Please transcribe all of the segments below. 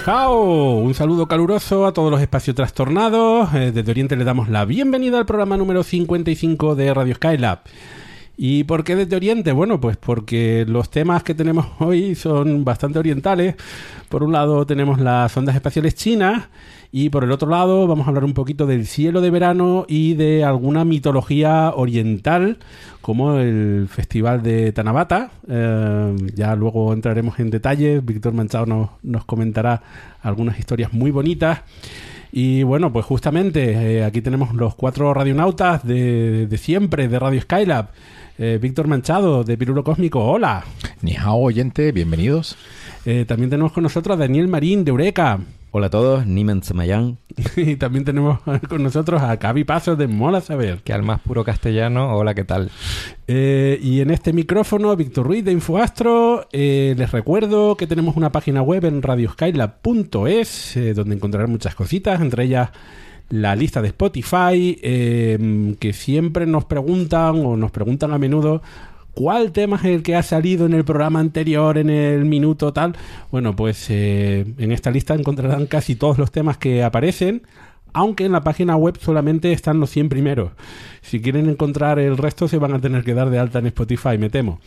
Ni hao, un saludo caluroso a todos los espacios trastornados. Eh, desde Oriente le damos la bienvenida al programa número 55 de Radio Skylab. ¿Y por qué desde Oriente? Bueno, pues porque los temas que tenemos hoy son bastante orientales. Por un lado tenemos las ondas espaciales chinas y por el otro lado vamos a hablar un poquito del cielo de verano y de alguna mitología oriental como el Festival de Tanabata. Eh, ya luego entraremos en detalles. Víctor Manchado nos, nos comentará algunas historias muy bonitas. Y bueno, pues justamente eh, aquí tenemos los cuatro radionautas de, de siempre de Radio Skylab. Eh, Víctor Manchado de Pirulo Cósmico, hola. Ni hao oyente, bienvenidos. Eh, también tenemos con nosotros a Daniel Marín de Eureka. Hola a todos, Nimen Semayan. y también tenemos con nosotros a Cavi Pasos de Mola Saber. Que al más puro castellano, hola, ¿qué tal? Eh, y en este micrófono, Víctor Ruiz de Infoastro. Eh, les recuerdo que tenemos una página web en radioskylab.es eh, donde encontrarán muchas cositas, entre ellas la lista de Spotify, eh, que siempre nos preguntan o nos preguntan a menudo ¿Cuál tema es el que ha salido en el programa anterior, en el minuto tal? Bueno, pues eh, en esta lista encontrarán casi todos los temas que aparecen, aunque en la página web solamente están los 100 primeros. Si quieren encontrar el resto se van a tener que dar de alta en Spotify, me temo.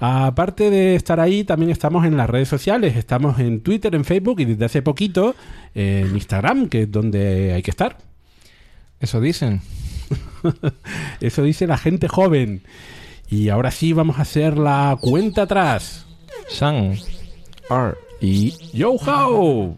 Aparte de estar ahí, también estamos en las redes sociales. Estamos en Twitter, en Facebook y desde hace poquito en Instagram, que es donde hay que estar. Eso dicen. Eso dice la gente joven. Y ahora sí vamos a hacer la cuenta atrás. San. R. Y Yo How.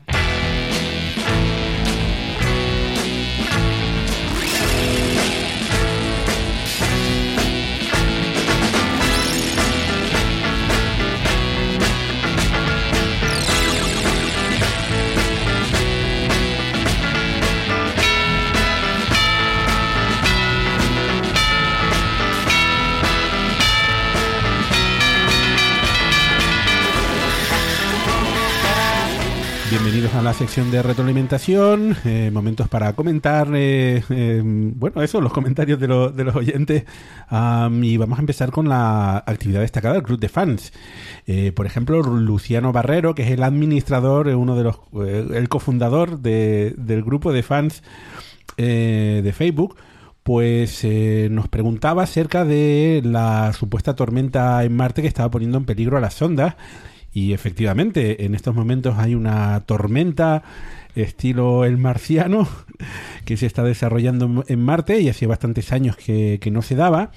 Bienvenidos a la sección de retroalimentación, eh, momentos para comentar, eh, eh, bueno, eso, los comentarios de, lo- de los oyentes. Y vamos a empezar con la actividad destacada del club de fans. Eh, por ejemplo, Luciano Barrero, que es el administrador, uno de los, el cofundador de- del grupo de fans de Facebook, pues nos preguntaba acerca de la supuesta tormenta en Marte que estaba poniendo en peligro a las sondas. Y efectivamente, en estos momentos hay una tormenta estilo el marciano que se está desarrollando en- Marte y hacía bastantes años que, no se daba.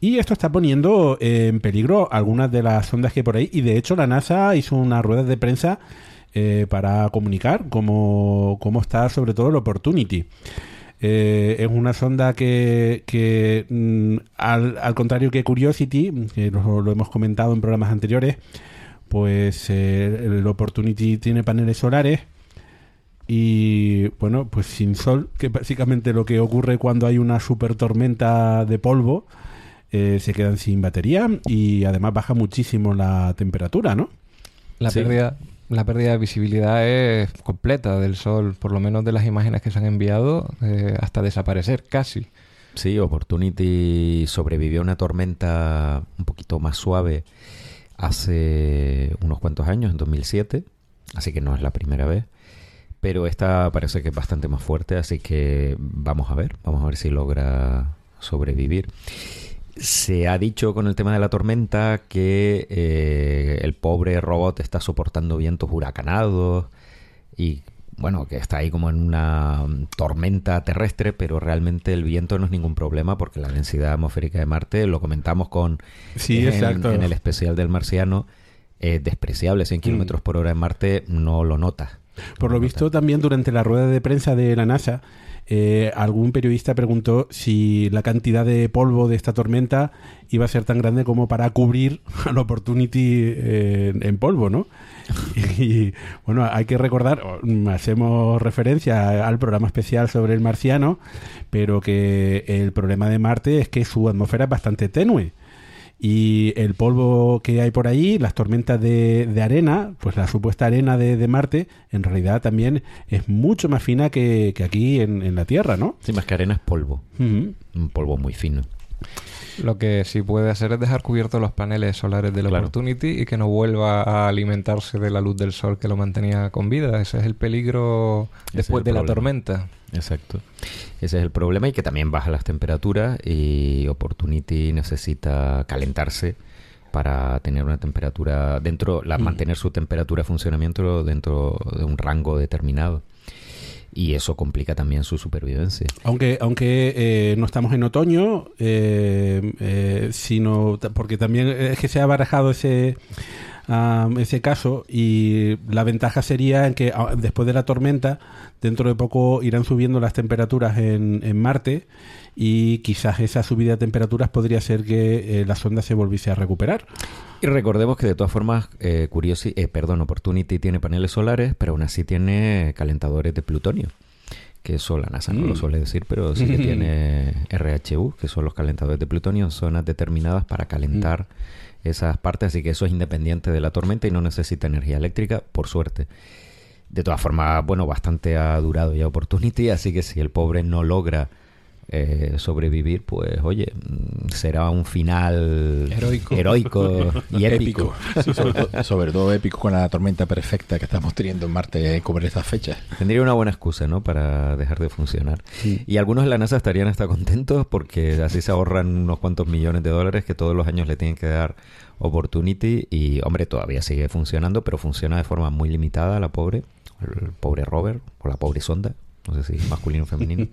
Y esto está poniendo en peligro algunas de las sondas que por ahí. Y de hecho la NASA hizo una rueda de prensa eh, para comunicar cómo, cómo está sobre todo el Opportunity. Eh, es una sonda que, que, mm, al, contrario que Curiosity, que lo hemos comentado en programas anteriores, pues eh, el Opportunity tiene paneles solares y bueno, pues sin sol, que básicamente lo que ocurre cuando hay una super tormenta de polvo, eh, se quedan sin batería y además baja muchísimo la temperatura, ¿no? La, Sí. pérdida, la pérdida de visibilidad es completa del Sol, por lo menos de las imágenes que se han enviado, eh, hasta desaparecer casi. Sí, Opportunity sobrevivió a una tormenta un poquito más suave hace unos cuantos años, en 2007, así que no es la primera vez. Pero esta parece que es bastante más fuerte, así que vamos a ver, vamos a ver si logra sobrevivir. Se ha dicho con el tema de la tormenta que eh, el pobre robot está soportando vientos huracanados, y bueno, que está ahí como en una tormenta terrestre, pero realmente el viento no es ningún problema porque la densidad atmosférica de Marte, lo comentamos con Sí, en, exacto. en el especial del marciano, es despreciable, 100 kilómetros por hora en Marte no lo notas. Por lo visto, también durante la rueda de prensa de la NASA, eh, algún periodista preguntó si la cantidad de polvo de esta tormenta iba a ser tan grande como para cubrir al Opportunity eh, en polvo, ¿no? Y, bueno, hay que recordar, mm, hacemos referencia al programa especial sobre el marciano, pero que el problema de Marte es que su atmósfera es bastante tenue. Y el polvo que hay por ahí, las tormentas de, de arena, pues la supuesta arena de, de Marte, en realidad también es mucho más fina que, que aquí en, en la Tierra, ¿no? Sí, más que arena es polvo, un polvo muy fino. Lo que sí puede hacer es dejar cubiertos los paneles solares del Claro. Opportunity y que no vuelva a alimentarse de la luz del sol que lo mantenía con vida. Ese es el peligro Ese después es el de la tormenta. Exacto. Ese es el problema y que también baja las temperaturas y Opportunity necesita calentarse para tener una temperatura dentro, la, mantener su temperatura de funcionamiento dentro de un rango determinado. Y eso complica también su supervivencia. Aunque, aunque eh, no estamos en otoño, eh, eh, sino porque también es que se ha barajado ese, ah, ese caso y la ventaja sería en que ah, después de la tormenta, dentro de poco irán subiendo las temperaturas en, en Marte y quizás esa subida de temperaturas podría ser que eh, la sonda se volviese a recuperar. Y recordemos que de todas formas, eh, Curiosi- eh, perdón, Opportunity tiene paneles solares, pero aún así tiene calentadores de plutonio. Que eso la NASA no Mm. lo suele decir, pero sí que tiene RHU, que son los calentadores de plutonio en zonas determinadas para calentar esas partes. Así que eso es independiente de la tormenta y no necesita energía eléctrica, por suerte. De todas formas, bueno, bastante ha durado ya Opportunity, así que si el pobre no logra eh, sobrevivir, pues oye, será un final Heroico. heroico y épico. Sí, sobre, todo, sobre todo épico con la tormenta perfecta que estamos teniendo en Marte eh, como en estas fechas. Tendría una buena excusa, ¿no? Para dejar de funcionar. Y algunos de la NASA estarían hasta contentos porque así se ahorran unos cuantos millones de dólares que todos los años le tienen que dar Opportunity. Y, hombre, todavía sigue funcionando, pero funciona de forma muy limitada la pobre, el pobre rover o la pobre sonda. No sé si masculino o femenino.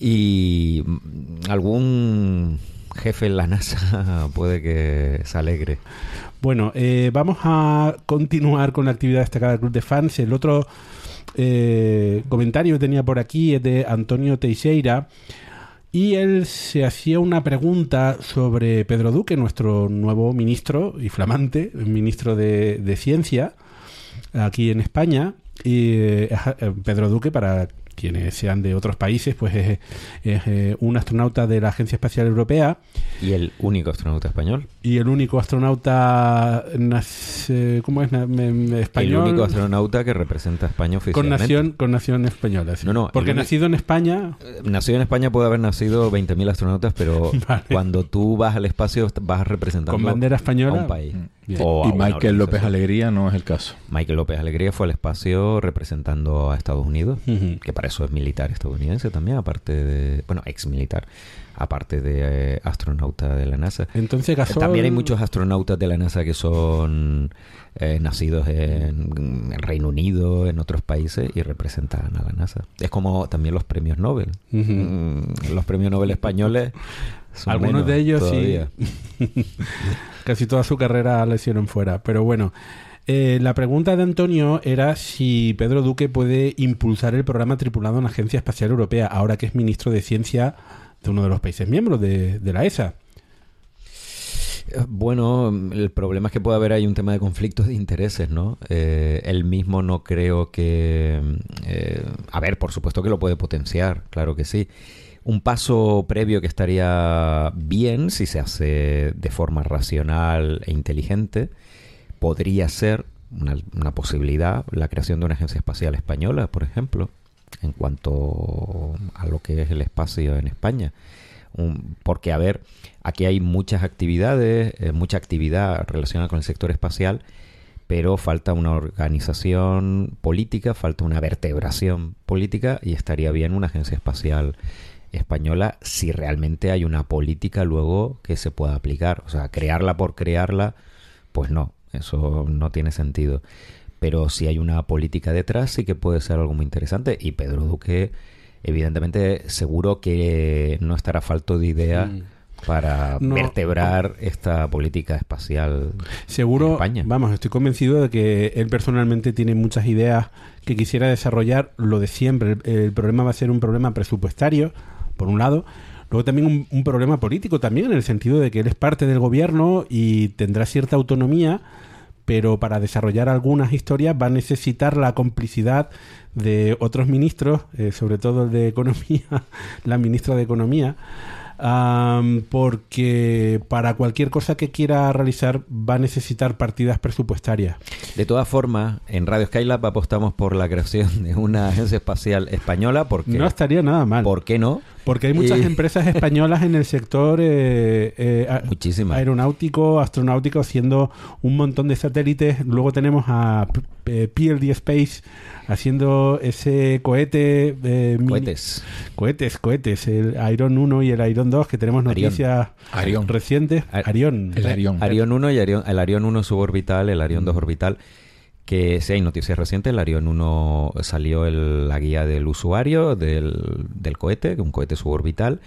y algún jefe en la NASA puede que se alegre. Bueno, eh, vamos a continuar con la actividad destacada del Club de Fans. El otro eh, comentario que tenía por aquí es de Antonio Teixeira. Y él se hacía una pregunta sobre Pedro Duque, nuestro nuevo ministro y flamante ministro de Ciencia aquí en España. Y eh, eh, Pedro Duque, para quienes sean de otros países, pues es, es, eh, un astronauta de la Agencia Espacial Europea Y el único astronauta español. y el único astronauta ¿cómo es? Español El único astronauta que representa a España con oficialmente. nación con nación española. sí. No, no, porque único- nacido en España Eh, Nacido en España puede haber nacido 20.000 astronautas, pero Vale. cuando tú vas al espacio vas representando con bandera a española. un país. Bien. Y Michael López. Alegría no es el caso. Michael López Alegría fue al espacio representando a Estados Unidos, que para eso es militar estadounidense también, aparte de, bueno, ex militar, aparte de eh, astronauta de la NASA. Entonces Eh, Gasol También hay muchos astronautas de la NASA que son eh, nacidos en, en Reino Unido, en otros países y representan a la NASA. Es como también los premios Nobel. Mm, los premios Nobel españoles. Son Algunos de ellos todavía. sí. Casi toda su carrera la hicieron fuera. Pero bueno, eh, la pregunta de Antonio era si Pedro Duque puede impulsar el programa tripulado en la Agencia Espacial Europea, ahora que es ministro de Ciencia de uno de los países miembros de, de la ESA. Eh, Bueno, el problema es que puede haber ahí un tema de conflictos de intereses, ¿no? Eh, él mismo no creo que... eh, a ver, por supuesto que lo puede potenciar, claro que sí. Un paso previo que estaría bien si se hace de forma racional e inteligente podría ser una, posibilidad la creación de una agencia espacial española, por ejemplo, en cuanto a lo que es el espacio en España. Porque, a ver, aquí hay muchas actividades, eh, mucha actividad relacionada con el sector espacial, pero falta una organización política, falta una vertebración política y estaría bien una agencia espacial española si realmente hay una política luego que se pueda aplicar. O sea, crearla por crearla, pues no, eso no tiene sentido. pero si hay una política detrás, sí que puede ser algo muy interesante. Y Pedro Duque, evidentemente, seguro que no estará falto de ideas. Para No. vertebrar esta política espacial en Seguro, España. vamos, estoy convencido de que él personalmente tiene muchas ideas que quisiera desarrollar. Lo de siempre, el, el problema va a ser un problema presupuestario, por un lado. Luego también un, un problema político también, en el sentido de que él es parte del gobierno y tendrá cierta autonomía, pero para desarrollar algunas historias va a necesitar la complicidad de otros ministros, eh, sobre todo el de Economía, la ministra de Economía, am, porque para cualquier cosa que quiera realizar va a necesitar partidas presupuestarias. De todas formas, en Radio Skylab apostamos por la creación de una agencia espacial española porque No estaría nada mal, ¿por qué no? Porque hay muchas Y- empresas españolas en el sector eh, eh, aeronáutico, astronáutico, haciendo un montón de satélites. Luego tenemos a eh, PLD Space haciendo ese cohete. eh, mini- Cohetes. Cohetes, cohetes. El Iron 1 y el Iron 2, que tenemos noticias Arión. recientes. Ar- Arión. El Arión. Arión 1 y Arión, el Arión 1 suborbital, el Arión 2 orbital, que si hay noticias recientes, el Arión 1 salió el- la guía del usuario del, del cohete, un cohete suborbital,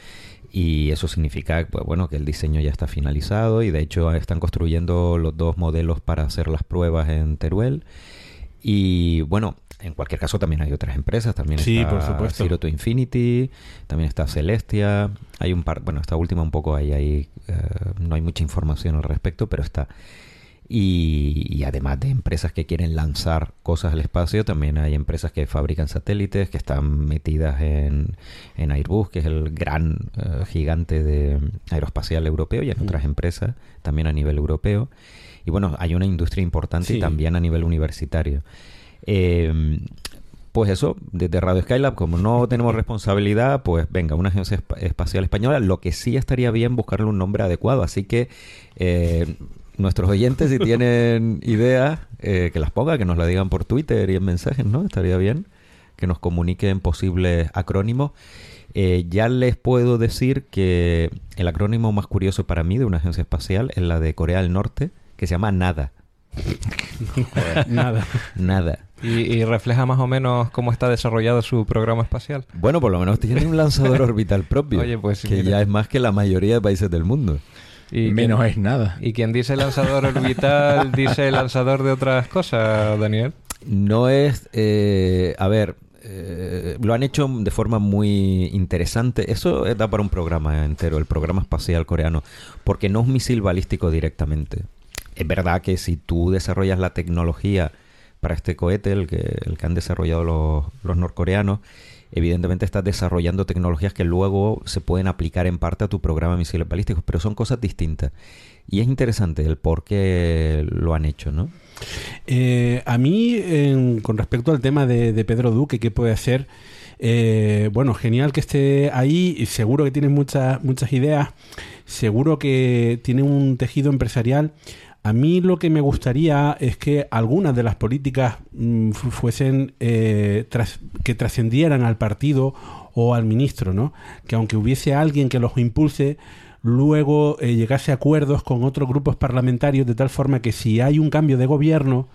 y eso significa pues, bueno, que el diseño ya está finalizado y de hecho están construyendo los dos modelos para hacer las pruebas en Teruel. Y bueno, en cualquier caso también hay otras empresas, también Sí, está por supuesto. Zero to Infinity, también está Celestia, hay un par, bueno, esta última un poco ahí, ahí eh, no hay mucha información al respecto, pero está. Y, y además de empresas que quieren lanzar cosas al espacio, también hay empresas que fabrican satélites, que están metidas en, en Airbus, que es el gran eh, gigante de aeroespacial europeo, y en otras empresas también a nivel europeo. Y bueno, hay una industria importante y también a nivel universitario. Eh, pues eso, desde Radio Skylab, como no tenemos responsabilidad, pues venga, una agencia espa- espacial española, lo que sí estaría bien buscarle un nombre adecuado. Así que eh, nuestros oyentes, si tienen ideas, eh, que las pongan, que nos la digan por Twitter y en mensajes, ¿no? Estaría bien que nos comuniquen posibles acrónimos. Eh, ya les puedo decir que el acrónimo más curioso para mí de una agencia espacial es la de Corea del Norte, que se llama NADA. Nada. NADA. Y, y refleja más o menos cómo está desarrollado su programa espacial. Bueno, por lo menos tiene un lanzador orbital propio. Oye, pues, que mira. ya es más que la mayoría de países del mundo. Y Menos quien, es nada. y quien dice lanzador orbital dice lanzador de otras cosas, Daniel. No es, eh, a ver, eh, lo han hecho de forma muy interesante. Eso da para un programa entero, el programa espacial coreano, porque no es un misil balístico directamente. Es verdad que si tú desarrollas la tecnología para este cohete, el que, el que han desarrollado los, los norcoreanos, evidentemente estás desarrollando tecnologías que luego se pueden aplicar en parte a tu programa de misiles balísticos, pero son cosas distintas. Y es interesante el por qué lo han hecho, ¿no? Eh, a mí, en- con respecto al tema de, de Pedro Duque, ¿qué puede hacer? Eh, bueno, genial que esté ahí. y Seguro que tiene muchas, muchas ideas. Seguro que tiene un tejido empresarial. A mí lo que me gustaría es que algunas de las políticas mm, fu- fuesen eh, que trascendieran al partido o al ministro, ¿no? Que aunque hubiese alguien que los impulse, luego eh, llegase a acuerdos con otros grupos parlamentarios de tal forma que si hay un cambio de gobierno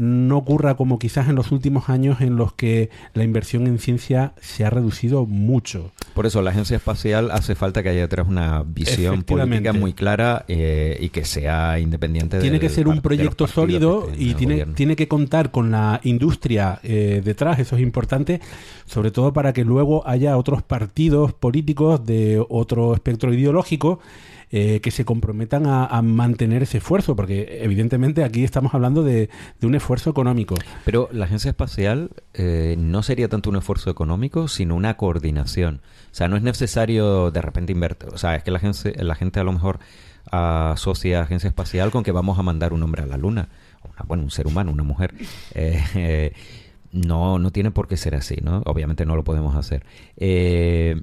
no ocurra como quizás en los últimos años en los que la inversión en ciencia se ha reducido mucho. Por eso la agencia espacial hace falta que haya detrás una visión política muy clara eh, y que sea independiente tiene del que ser un proyecto sólido y tiene, tiene que contar con la industria eh, detrás, eso es importante, sobre todo para que luego haya otros partidos políticos de otro espectro ideológico eh, que se comprometan a, a mantener ese esfuerzo, porque evidentemente aquí estamos hablando de, un esfuerzo económico. Pero la agencia espacial eh, no sería tanto un esfuerzo económico, sino una coordinación. O sea, no es necesario de repente invertir. O sea, es que la gente, la gente a lo mejor asocia agencia espacial con que vamos a mandar un hombre a la luna. Una- bueno, un ser humano, una mujer. Eh, no, no tiene por qué ser así, ¿no? Obviamente no lo podemos hacer. Eh,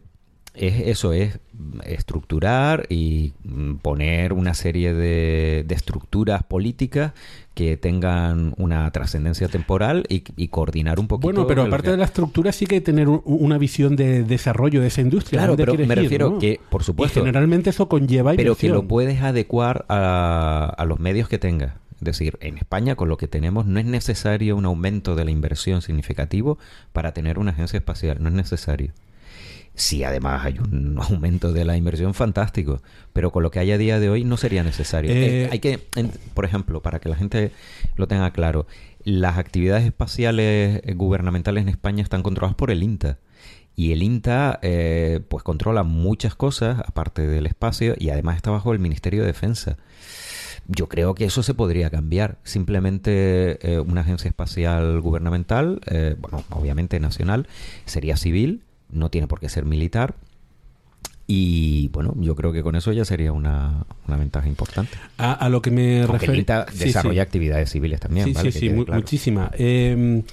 es eso, es estructurar y mm, poner una serie de, de estructuras políticas que tengan una trascendencia temporal y, y coordinar un poquito. Bueno, pero aparte que- de la estructura sí que tener un- una visión de desarrollo de esa industria. Claro, ¿Dónde pero me ir, refiero no? que, por Y supuesto, generalmente eso conlleva pero que lo puedes adecuar a, a los medios que tengas. Es decir, en España con lo que tenemos no es necesario un aumento de la inversión significativo para tener una agencia espacial, no es necesario. Si además hay un aumento de la inversión, fantástico. Pero con lo que hay a día de hoy no sería necesario. Eh, Eh, hay que, en- por ejemplo, para que la gente lo tenga claro, las actividades espaciales eh, gubernamentales en España están controladas por el INTA. Y el INTA, eh, pues controla muchas cosas, aparte del espacio, y además está bajo el Ministerio de Defensa. Yo creo que eso se podría cambiar. Simplemente una agencia espacial gubernamental, bueno, obviamente nacional, sería civil, no tiene por qué ser militar. Y bueno, yo creo que con eso ya sería una, una ventaja importante. A, a lo que me refiero. Sí, desarrolla sí. actividades civiles también. Sí, ¿vale? sí, Que sí, quede mu- claro. muchísima. Eh,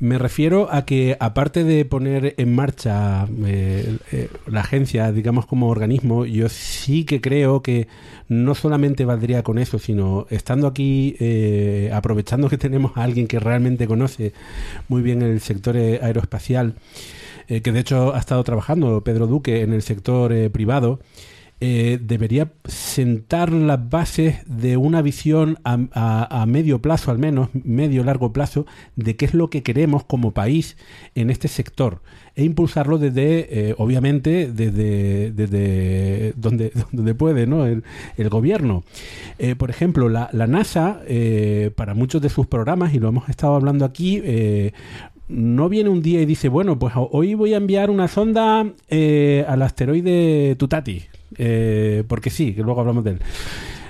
me refiero a que aparte de poner en marcha eh, eh, la agencia, digamos como organismo, yo sí que creo que no solamente valdría con eso, sino estando aquí, eh, aprovechando que tenemos a alguien que realmente conoce muy bien el sector aeroespacial, eh, que de hecho ha estado trabajando Pedro Duque en el sector eh, privado, eh, debería sentar las bases de una visión a, a- medio plazo, al menos medio largo plazo, de qué es lo que queremos como país en este sector e impulsarlo desde, obviamente, desde, desde donde, donde puede, ¿no? El, gobierno. Por ejemplo, la, la NASA, para muchos de sus programas, y lo hemos estado hablando aquí, no viene un día y dice, bueno, pues hoy voy a enviar una sonda eh, al asteroide Tutati, eh, porque sí, que luego hablamos de él.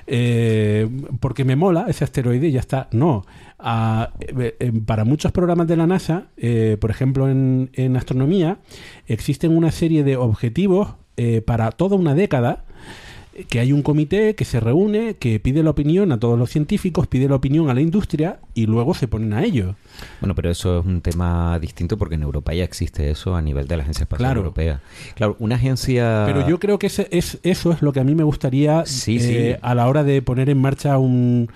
Eh, porque me mola ese asteroide y ya está. No. Eh, eh, para muchos programas de la NASA, eh, por ejemplo en, en astronomía, existen una serie de objetivos eh, para toda una década que hay un comité que se reúne, que pide la opinión a todos los científicos, pide la opinión a la industria y luego se ponen a ello. Bueno, pero eso es un tema distinto porque en Europa ya existe eso a nivel de la Agencia Espacial Claro. Europea. Claro, una agencia... Pero yo creo que ese, es, eso es lo que a mí me gustaría Sí, eh, sí. a la hora de poner en marcha un,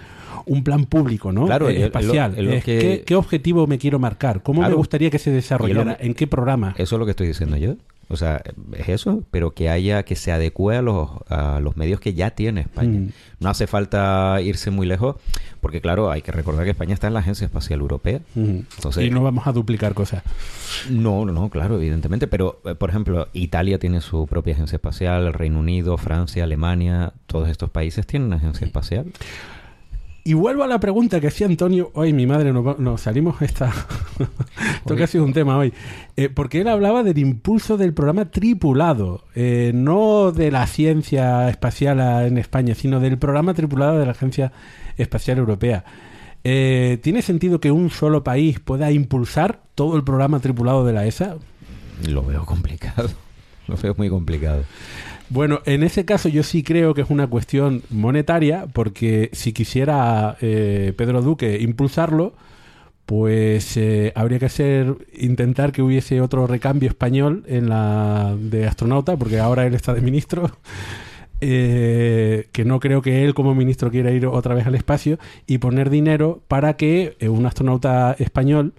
un plan público, ¿no? Claro, Eh, espacial. Es que- ¿qué, qué objetivo me quiero marcar? ¿Cómo me gustaría que se desarrollara? ¿En qué programa? Eso es lo que estoy diciendo yo. O sea, es eso, pero que haya, que se adecue a los, a los medios que ya tiene España. Mm. No hace falta irse muy lejos, porque claro, hay que recordar que España está en la Agencia Espacial Europea. Ujú. Entonces- y no vamos a duplicar cosas. No, no, no, claro, evidentemente. Pero, eh, por ejemplo, Italia tiene su propia agencia espacial, el Reino Unido, Francia, Alemania, todos estos países tienen una agencia espacial. Y vuelvo a la pregunta que hacía Antonio. Hoy, mi madre, nos, nos salimos esta. Esto que ha sido un tema hoy. Eh, porque él hablaba del impulso del programa tripulado. eh, no de la ciencia espacial en España, sino del programa tripulado de la Agencia Espacial Europea. Eh, ¿Tiene sentido que un solo país pueda impulsar todo el programa tripulado de la ESA? Lo veo complicado. Lo veo muy complicado. Bueno, en ese caso yo sí creo que es una cuestión monetaria, porque si quisiera eh, Pedro Duque impulsarlo, pues eh, habría que hacer intentar que hubiese otro recambio español en la de astronauta, porque ahora él está de ministro. eh, que no creo que él como ministro quiera ir otra vez al espacio y poner dinero para que eh, un astronauta español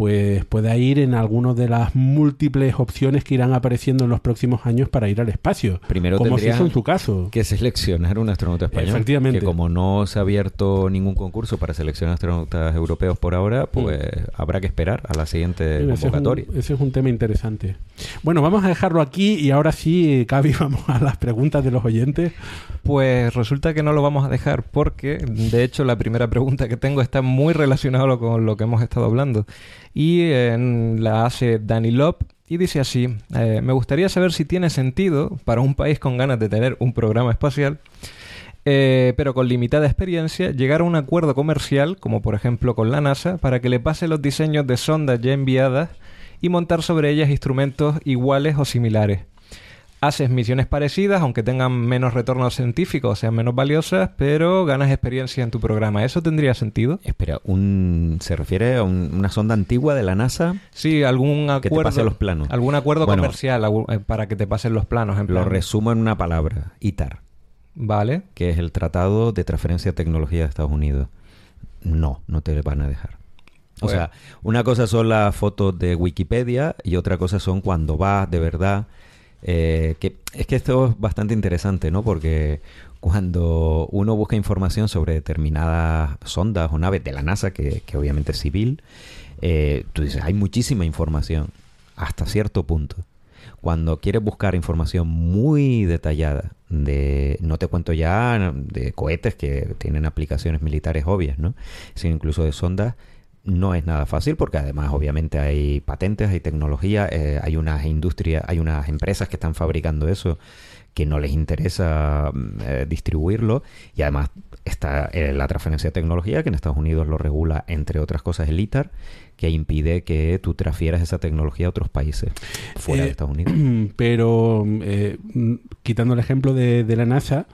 pues pueda ir en algunas de las múltiples opciones que irán apareciendo en los próximos años para ir al espacio. Primero como se hizo en su caso. que seleccionar un astronauta español. Efectivamente. Que como no se ha abierto ningún concurso para seleccionar astronautas europeos por ahora, pues habrá que esperar a la siguiente Ese es, convocatoria. un, ese es un tema interesante. Bueno, vamos a dejarlo aquí y ahora sí, Cavi, vamos a las preguntas de los oyentes. Pues resulta que no lo vamos a dejar porque, de hecho, la primera pregunta que tengo está muy relacionada con lo que hemos estado hablando. Y la hace Danny Lop y dice así, eh, me gustaría saber si tiene sentido para un país con ganas de tener un programa espacial, eh, pero con limitada experiencia, llegar a un acuerdo comercial, como por ejemplo con la NASA, para que le pase los diseños de sondas ya enviadas y montar sobre ellas instrumentos iguales o similares haces misiones parecidas, aunque tengan menos retorno científico, sean menos valiosas, pero ganas experiencia en tu programa. ¿Eso tendría sentido? Espera, un, ¿se refiere a un- una sonda antigua de la NASA? Sí, algún Que te acuerdo. pase los planos. Algún acuerdo Bueno. comercial eh, para que te pasen los planos. En Lo plan. resumo en una palabra, ITAR, Vale. que es el Tratado de Transferencia de Tecnología de Estados Unidos. No, no te van a dejar. O Bueno. sea, una cosa son las fotos de Wikipedia y otra cosa son cuando vas de verdad. Eh, que es que esto es bastante interesante, ¿no? Porque cuando uno busca información sobre determinadas sondas o naves de la NASA, que, que obviamente es civil, eh, tú dices, hay muchísima información hasta cierto punto. Cuando quieres buscar información muy detallada de, no te cuento ya de cohetes que tienen aplicaciones militares obvias, ¿no? Sino incluso de sondas, no es nada fácil porque además obviamente hay patentes, hay tecnología, eh, hay unas industrias, hay unas empresas que están fabricando eso que no les interesa mm, eh, distribuirlo y además está eh, la transferencia de tecnología que en Estados Unidos lo regula entre otras cosas el ITAR que impide que tú transfieras esa tecnología a otros países fuera de Estados Unidos. Pero eh, mm, quitando el ejemplo de, de la NASA,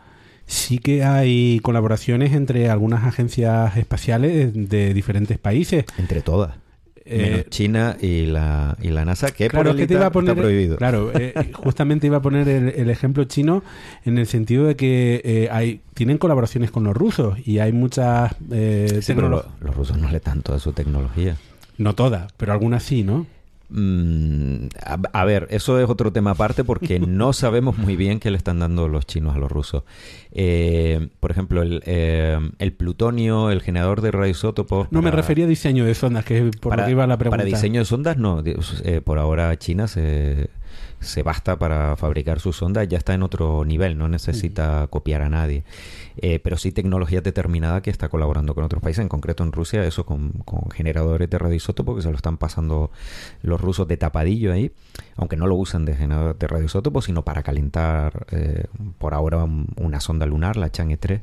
sí que hay colaboraciones entre algunas agencias espaciales de diferentes países. Entre todas. Menos Eh, China y la, y la NASA, que Claro, es que te iba a poner. está prohibido. Claro, eh, justamente iba a poner el, el ejemplo chino en el sentido de que eh, hay tienen colaboraciones con los rusos y hay muchas. eh, Sí, pero lo- los rusos no le dan toda su tecnología. No todas, pero algunas sí, ¿no? Mm, a, a ver, eso es otro tema aparte porque no sabemos muy bien qué le están dando los chinos a los rusos. Eh, por ejemplo, el, eh, el plutonio, el generador de radioisótopos. No me refería a diseño de sondas, que es por para, lo que iba la pregunta. para diseño de sondas, no. Eh, por ahora China se, se basta para fabricar sus sondas, ya está en otro nivel, no necesita copiar a nadie. Eh, pero sí tecnología determinada que está colaborando con otros países, en concreto en Rusia, eso con, con generadores de radioisótopo que se lo están pasando los rusos de tapadillo ahí, aunque no lo usan de generador de radioisótopo, sino para calentar eh, por ahora un- una sonda lunar, la Chang'e 3.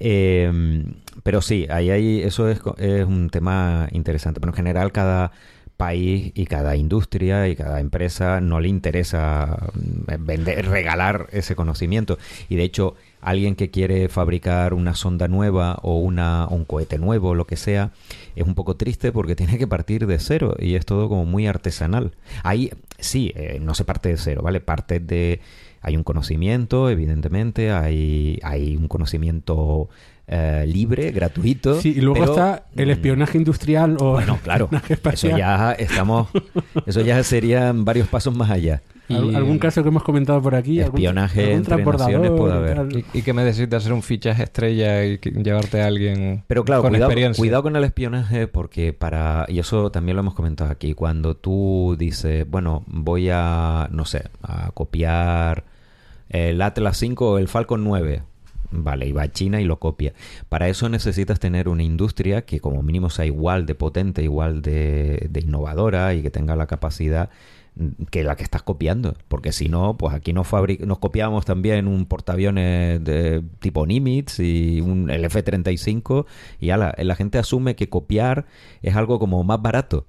Eh, pero sí, ahí hay, eso es, es un tema interesante. Pero en general cada país y cada industria y cada empresa no le interesa mm, vender, regalar ese conocimiento. Y de hecho, alguien que quiere fabricar una sonda nueva o una, un cohete nuevo, lo que sea, es un poco triste porque tiene que partir de cero y es todo como muy artesanal. Ahí sí, eh, no se parte de cero, ¿vale? Parte de... Hay un conocimiento, evidentemente, hay, hay un conocimiento eh, libre, gratuito. Sí, y luego pero, está el mm, espionaje industrial o Bueno, claro, espionaje eso espacial. ya estamos, eso ya serían varios pasos más allá. Y- ¿Algún caso que hemos comentado por aquí? ¿Algún- Espionaje algún transbordador naciones puede y haber. ¿Y, y qué me decís de hacer un fichaje estrella y que- llevarte a alguien Pero claro, con cuidado, experiencia? cuidado con el espionaje porque para, y eso también lo hemos comentado aquí, cuando tú dices, bueno, voy a, no sé, a copiar el Atlas 5 o el Falcon 9. Vale, y va a China y lo copia. Para eso necesitas tener una industria que como mínimo sea igual de potente, igual de, innovadora y que tenga la capacidad mm, que la que estás copiando. Porque si no, pues aquí nos, nos copiamos también un portaaviones de tipo Nimitz y un, el F-35 y ala, la gente asume que copiar es algo como más barato.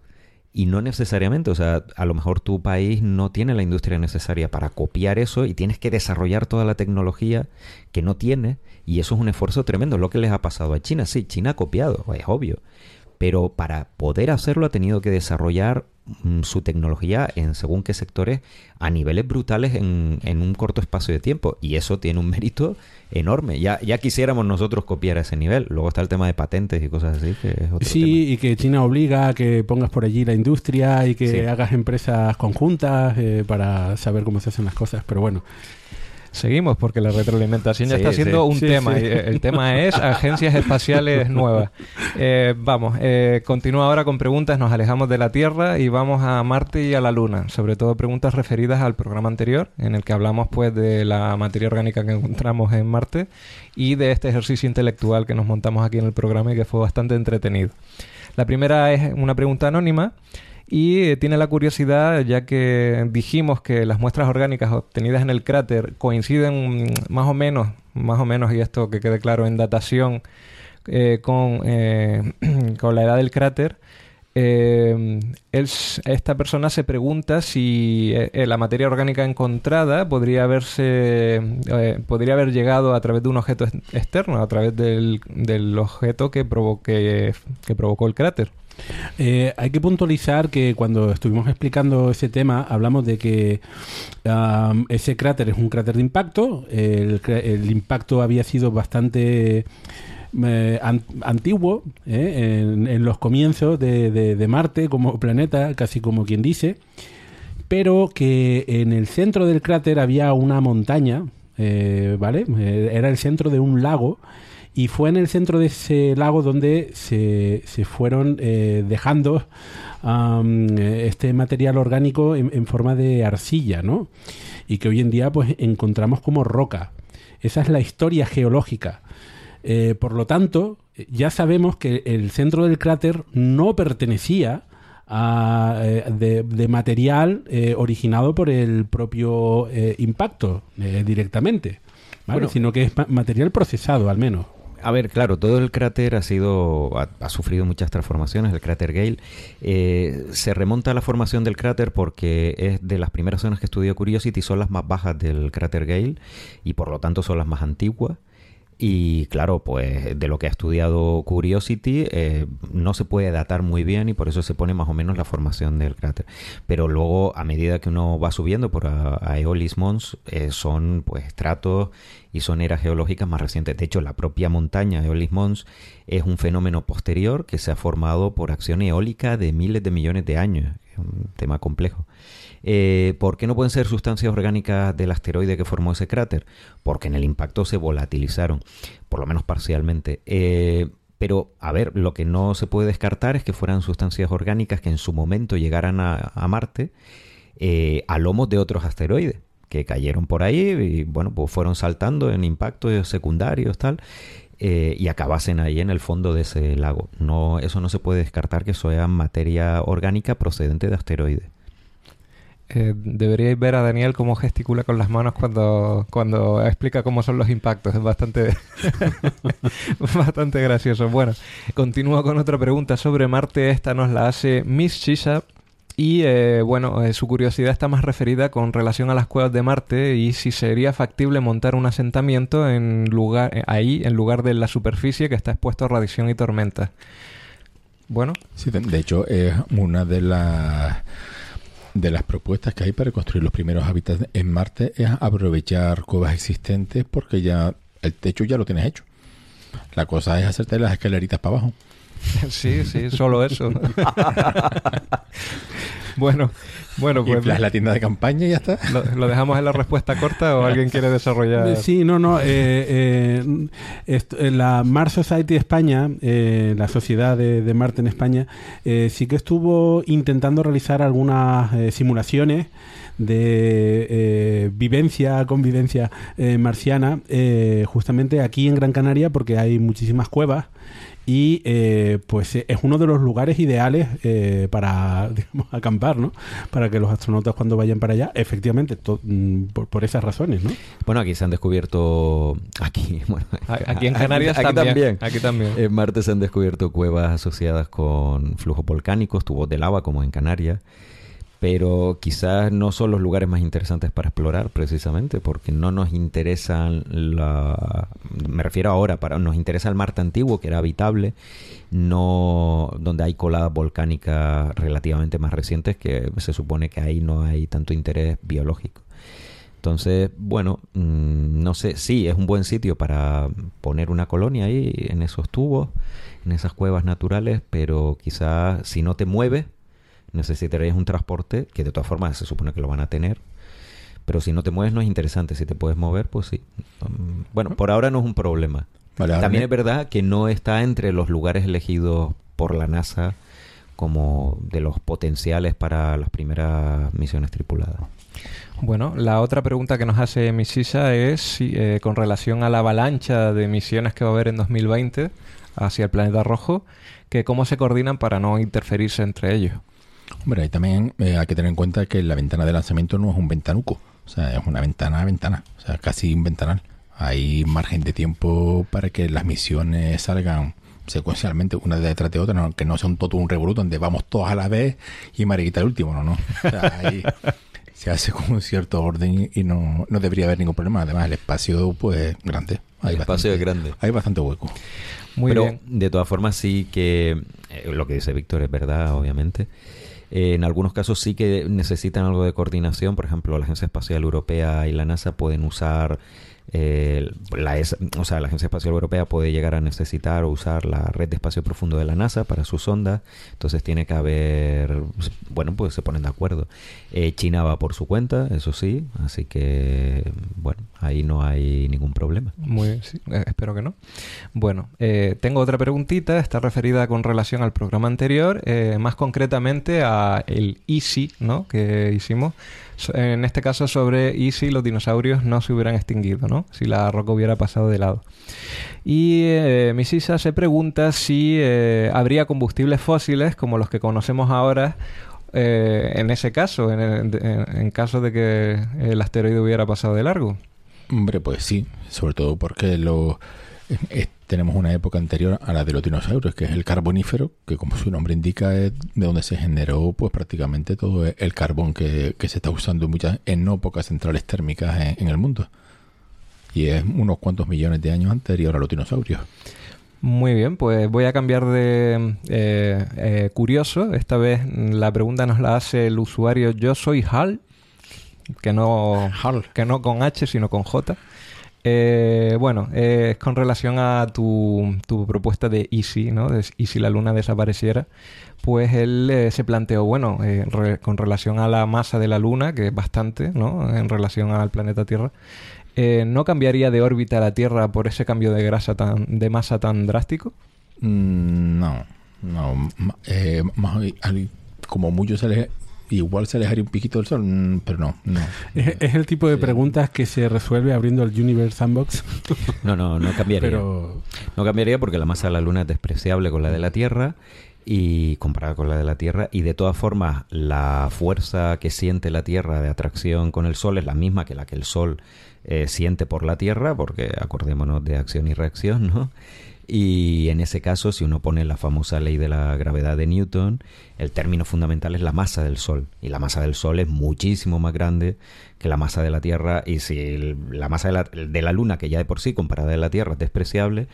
Y no necesariamente, o sea, a lo mejor tu país no tiene la industria necesaria para copiar eso y tienes que desarrollar toda la tecnología que no tiene y eso es un esfuerzo tremendo. Lo que les ha pasado a China, sí, China ha copiado, es obvio, pero para poder hacerlo ha tenido que desarrollar su tecnología en según qué sectores a niveles brutales en, en un corto espacio de tiempo y eso tiene un mérito enorme. Ya, ya quisiéramos nosotros copiar a ese nivel. Luego está el tema de patentes y cosas así, que es otro Sí, tema. y que China obliga a que pongas por allí la industria y que Sí. hagas empresas conjuntas eh, para saber cómo se hacen las cosas. Pero bueno, Seguimos porque la retroalimentación ya Sí, está siendo sí. un Sí, tema. eh, El tema es agencias espaciales nuevas. Eh, vamos, eh, continúa ahora con preguntas. Nos alejamos de la Tierra y vamos a Marte y a la Luna. Sobre todo preguntas referidas al programa anterior, en el que hablamos pues de la materia orgánica que encontramos en Marte y de este ejercicio intelectual que nos montamos aquí en el programa y que fue bastante entretenido. La primera es una pregunta anónima y eh, tiene la curiosidad ya que dijimos que las muestras orgánicas obtenidas en el cráter coinciden más o menos, más o menos, y esto que quede claro, en datación eh, con, eh, con la edad del cráter. eh, esta persona se pregunta si eh, la materia orgánica encontrada podría haberse podría haber llegado a través de un objeto ex- externo, a través del, del objeto que, provoque, que provocó el cráter. Eh, hay que puntualizar que cuando estuvimos explicando ese tema hablamos de que ese cráter es un cráter de impacto. El, el impacto había sido bastante eh, an- antiguo eh, en, los comienzos de Marte como planeta, casi como quien dice, pero que en el centro del cráter había una montaña eh, ¿vale? Eh, era el centro de un lago y fue en el centro de ese lago donde se, se fueron eh, dejando este material orgánico en, en forma de arcilla, ¿no? Y que hoy en día pues encontramos como roca. Esa es la historia geológica. Eh, por lo tanto, ya sabemos que el centro del cráter no pertenecía a, eh, de, de material eh, originado por el propio eh, impacto eh, directamente, ¿vale? Bueno. sino que es ma- material procesado al menos. A ver, claro, todo el cráter ha sido ha, ha sufrido muchas transformaciones. El cráter Gale Eh, se remonta a la formación del cráter porque es de las primeras zonas que estudió Curiosity son las más bajas del cráter Gale y por lo tanto son las más antiguas. Y claro, pues de lo que ha estudiado Curiosity eh, no se puede datar muy bien y por eso se pone más o menos la formación del cráter. Pero luego, a medida que uno va subiendo por a, a Mons, eh, son pues estratos y son eras geológicas más recientes. De hecho, la propia montaña Aeolis Mons es un fenómeno posterior que se ha formado por acción eólica de miles de millones de años. Es un tema complejo. Eh, ¿Por qué no pueden ser sustancias orgánicas del asteroide que formó ese cráter? Porque en el impacto se volatilizaron, por lo menos parcialmente. Eh, pero, a ver, lo que no se puede descartar es que fueran sustancias orgánicas que en su momento llegaran a, Marte eh, a lomos de otros asteroides que cayeron por ahí y, bueno, pues fueron saltando en impactos secundarios, tal. eh, y acabasen ahí en el fondo de ese lago. No, eso no se puede descartar que sea materia orgánica procedente de asteroides. Eh, deberíais ver a Daniel cómo gesticula con las manos cuando, cuando explica cómo son los impactos. Es bastante, bastante gracioso. Bueno, continúo con otra pregunta sobre Marte. Esta nos la hace Miss Shisha. Y eh, bueno, eh, su curiosidad está más referida con relación a las cuevas de Marte y si sería factible montar un asentamiento en lugar, eh, ahí en lugar de la superficie que está expuesto a radiación y tormenta. Bueno, Sí, de hecho, es una de las de las propuestas que hay para construir los primeros hábitats en Marte es aprovechar cuevas existentes porque ya el techo ya lo tienes hecho. La cosa es hacerte las escaleritas para abajo. sí, sí, solo eso. bueno, bueno, pues Inflas la tienda de campaña y ya está. ¿lo, lo dejamos en la respuesta corta o alguien quiere desarrollar? Eh, Sí, no, no. eh, eh, esto- la Mars Society España, eh, la Sociedad de, de Marte en España, eh, sí que estuvo intentando realizar algunas eh, simulaciones de eh, vivencia, convivencia eh, marciana, eh, justamente aquí en Gran Canaria, porque hay muchísimas cuevas y eh, pues eh, es uno de los lugares ideales eh, para digamos, acampar, ¿no? Para que los astronautas cuando vayan para allá, efectivamente, to- mm, por, por esas razones, ¿no? Bueno, aquí se han descubierto. Aquí, bueno. Aquí en Canarias aquí también. Aquí también. En Marte se han descubierto cuevas asociadas con flujos volcánicos, tubos de lava, como en Canarias. Pero quizás no son los lugares más interesantes para explorar, precisamente, porque no nos interesan la. Me refiero ahora, para nos interesa el Marte antiguo, que era habitable, no donde hay coladas volcánicas relativamente más recientes, que se supone que ahí no hay tanto interés biológico. Entonces, bueno, mm, no sé, sí, es un buen sitio para poner una colonia ahí en esos tubos, en esas cuevas naturales, pero quizás si no te mueves, necesitarías un transporte, que de todas formas se supone que lo van a tener, pero si no te mueves no es interesante, si te puedes mover, pues sí. Mm, Bueno, por ahora no es un problema. Vale, También es verdad que no está entre los lugares elegidos por la NASA como de los potenciales para las primeras misiones tripuladas. Bueno, la otra pregunta que nos hace Misisa es si, eh, con relación a la avalancha de misiones que va a haber en 2020 hacia el planeta rojo, que cómo se coordinan para no interferirse entre ellos. Hombre, ahí también eh, hay que tener en cuenta que la ventana de lanzamiento no es un ventanuco. O sea, es una ventana a ventana. O sea, casi un ventanal. Hay margen de tiempo para que las misiones salgan secuencialmente una detrás de otra, no, que no sea un todo un revolú donde vamos todos a la vez y Mariquita el último, no, no. O sea, ahí se hace con un cierto orden y no, no debería haber ningún problema. Además, el espacio, pues, grande. Hay El espacio es grande. Hay bastante hueco. Muy Pero bien. de todas formas sí que eh, lo que dice Víctor es verdad, obviamente. Eh, en algunos casos sí que necesitan algo de coordinación. Por ejemplo, la Agencia Espacial Europea y la NASA pueden usar eh, la, o sea, la Agencia Espacial Europea puede llegar a necesitar o usar la red de espacio profundo de la NASA para sus sondas, entonces tiene que haber, bueno, pues se ponen de acuerdo. Eh, China va por su cuenta, eso sí, así que, bueno, ahí no hay ningún problema. Muy, sí, eh, espero que no. Bueno, tengo otra preguntita, está referida con relación al programa anterior, más concretamente a el EASY, ¿no? Que hicimos en este caso sobre y si los dinosaurios no se hubieran extinguido, ¿no? Si la roca hubiera pasado de lado. Y eh, Misisa se pregunta si eh, habría combustibles fósiles como los que conocemos ahora eh, en ese caso, en, caso de que el asteroide hubiera pasado de largo. Hombre, pues sí, sobre todo porque lo tenemos una época anterior a la de los dinosaurios, que es el carbonífero, que como su nombre indica es de donde se generó pues prácticamente todo el carbón que, se está usando en, muchas, en no pocas centrales térmicas en, el mundo. Y es unos cuantos millones de años anterior a los dinosaurios. Muy bien, pues voy a cambiar de eh, eh, curioso. Esta vez la pregunta nos la hace el usuario Yo soy Hal, que no, que no con H, sino con J. Eh, bueno, es con relación a tu, propuesta de Easy, ¿no? ¿Y si la luna desapareciera? Pues él eh, se planteó, bueno, eh, con relación a la masa de la luna, que es bastante, ¿no? En relación al planeta Tierra, ¿no cambiaría de órbita la Tierra por ese cambio de grasa tan, de masa tan drástico? Mm, no, no. como muchos se le igual se alejaría un piquito del sol, mm, pero no. no. ¿Es, el tipo de preguntas que se resuelve abriendo el Universe Sandbox? no, no, no cambiaría. No cambiaría porque la masa de la Luna es despreciable con la de la Tierra y comparada con la de la Tierra y de todas formas la fuerza que siente la Tierra de atracción con el Sol es la misma que la que el Sol eh, siente por la Tierra porque acordémonos de acción y reacción, ¿no? Y en ese caso, si uno pone la famosa ley de la gravedad de Newton, el término fundamental es la masa del Sol. Y la masa del Sol es muchísimo más grande que la masa de la Tierra. Y si la masa de la, de la Luna, que ya de por sí comparada de la Tierra es despreciable,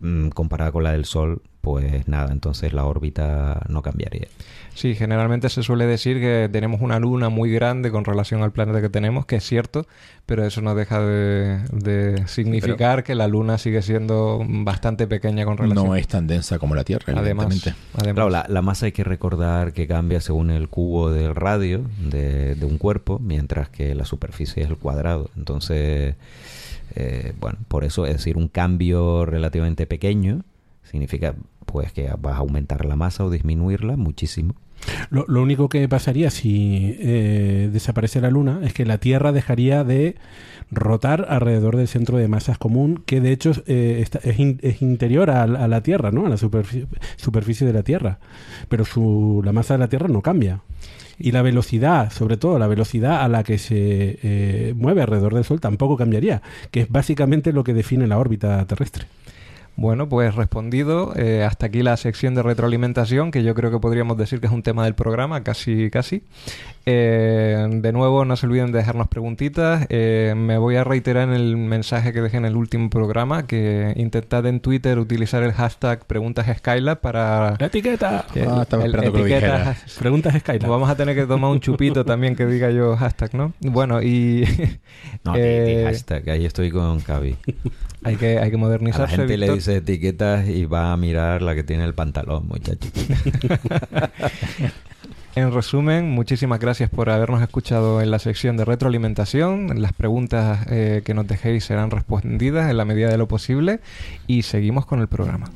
mm, comparada con la del Sol, pues nada, entonces la órbita no cambiaría. Sí, generalmente se suele decir que tenemos una luna muy grande con relación al planeta que tenemos, que es cierto, pero eso no deja de, significar que la luna sigue siendo bastante pequeña con relación. No es tan densa como la Tierra, además. Claro, la, masa hay que recordar que cambia según el cubo del radio de, un cuerpo, mientras que la superficie es el cuadrado. Entonces, eh, bueno, por eso es decir, un cambio relativamente pequeño significa pues que vas a aumentar la masa o disminuirla muchísimo. Lo, único que pasaría si eh, desaparece la Luna es que la Tierra dejaría de rotar alrededor del centro de masas común, que de hecho eh, es, interior a, la Tierra, ¿no? A la superficie, de la Tierra. Pero su, la masa de la Tierra no cambia. Y la velocidad, sobre todo la velocidad a la que se eh, mueve alrededor del Sol, tampoco cambiaría, que es básicamente lo que define la órbita terrestre. Bueno, pues respondido. Eh, hasta aquí la sección de retroalimentación, que yo creo que podríamos decir que es un tema del programa, casi, casi. Eh, de nuevo, no se olviden de dejarnos preguntitas. Eh, me voy a reiterar en el mensaje que dejé en el último programa, que intentad en Twitter utilizar el hashtag preguntas Skylab para... ¡La etiqueta! ah, estaba esperando que lo Preguntas Skylab. Vamos a tener que tomar un chupito también que diga yo hashtag, ¿no? Bueno, y... no, hashtag, ahí estoy con Cavi. Hay que, hay que modernizarse. la gente le dice etiquetas y va a mirar la que tiene el pantalón, muchachos. En resumen, muchísimas gracias por habernos escuchado en la sección de retroalimentación. Las preguntas eh, que nos dejéis serán respondidas en la medida de lo posible y seguimos con el programa.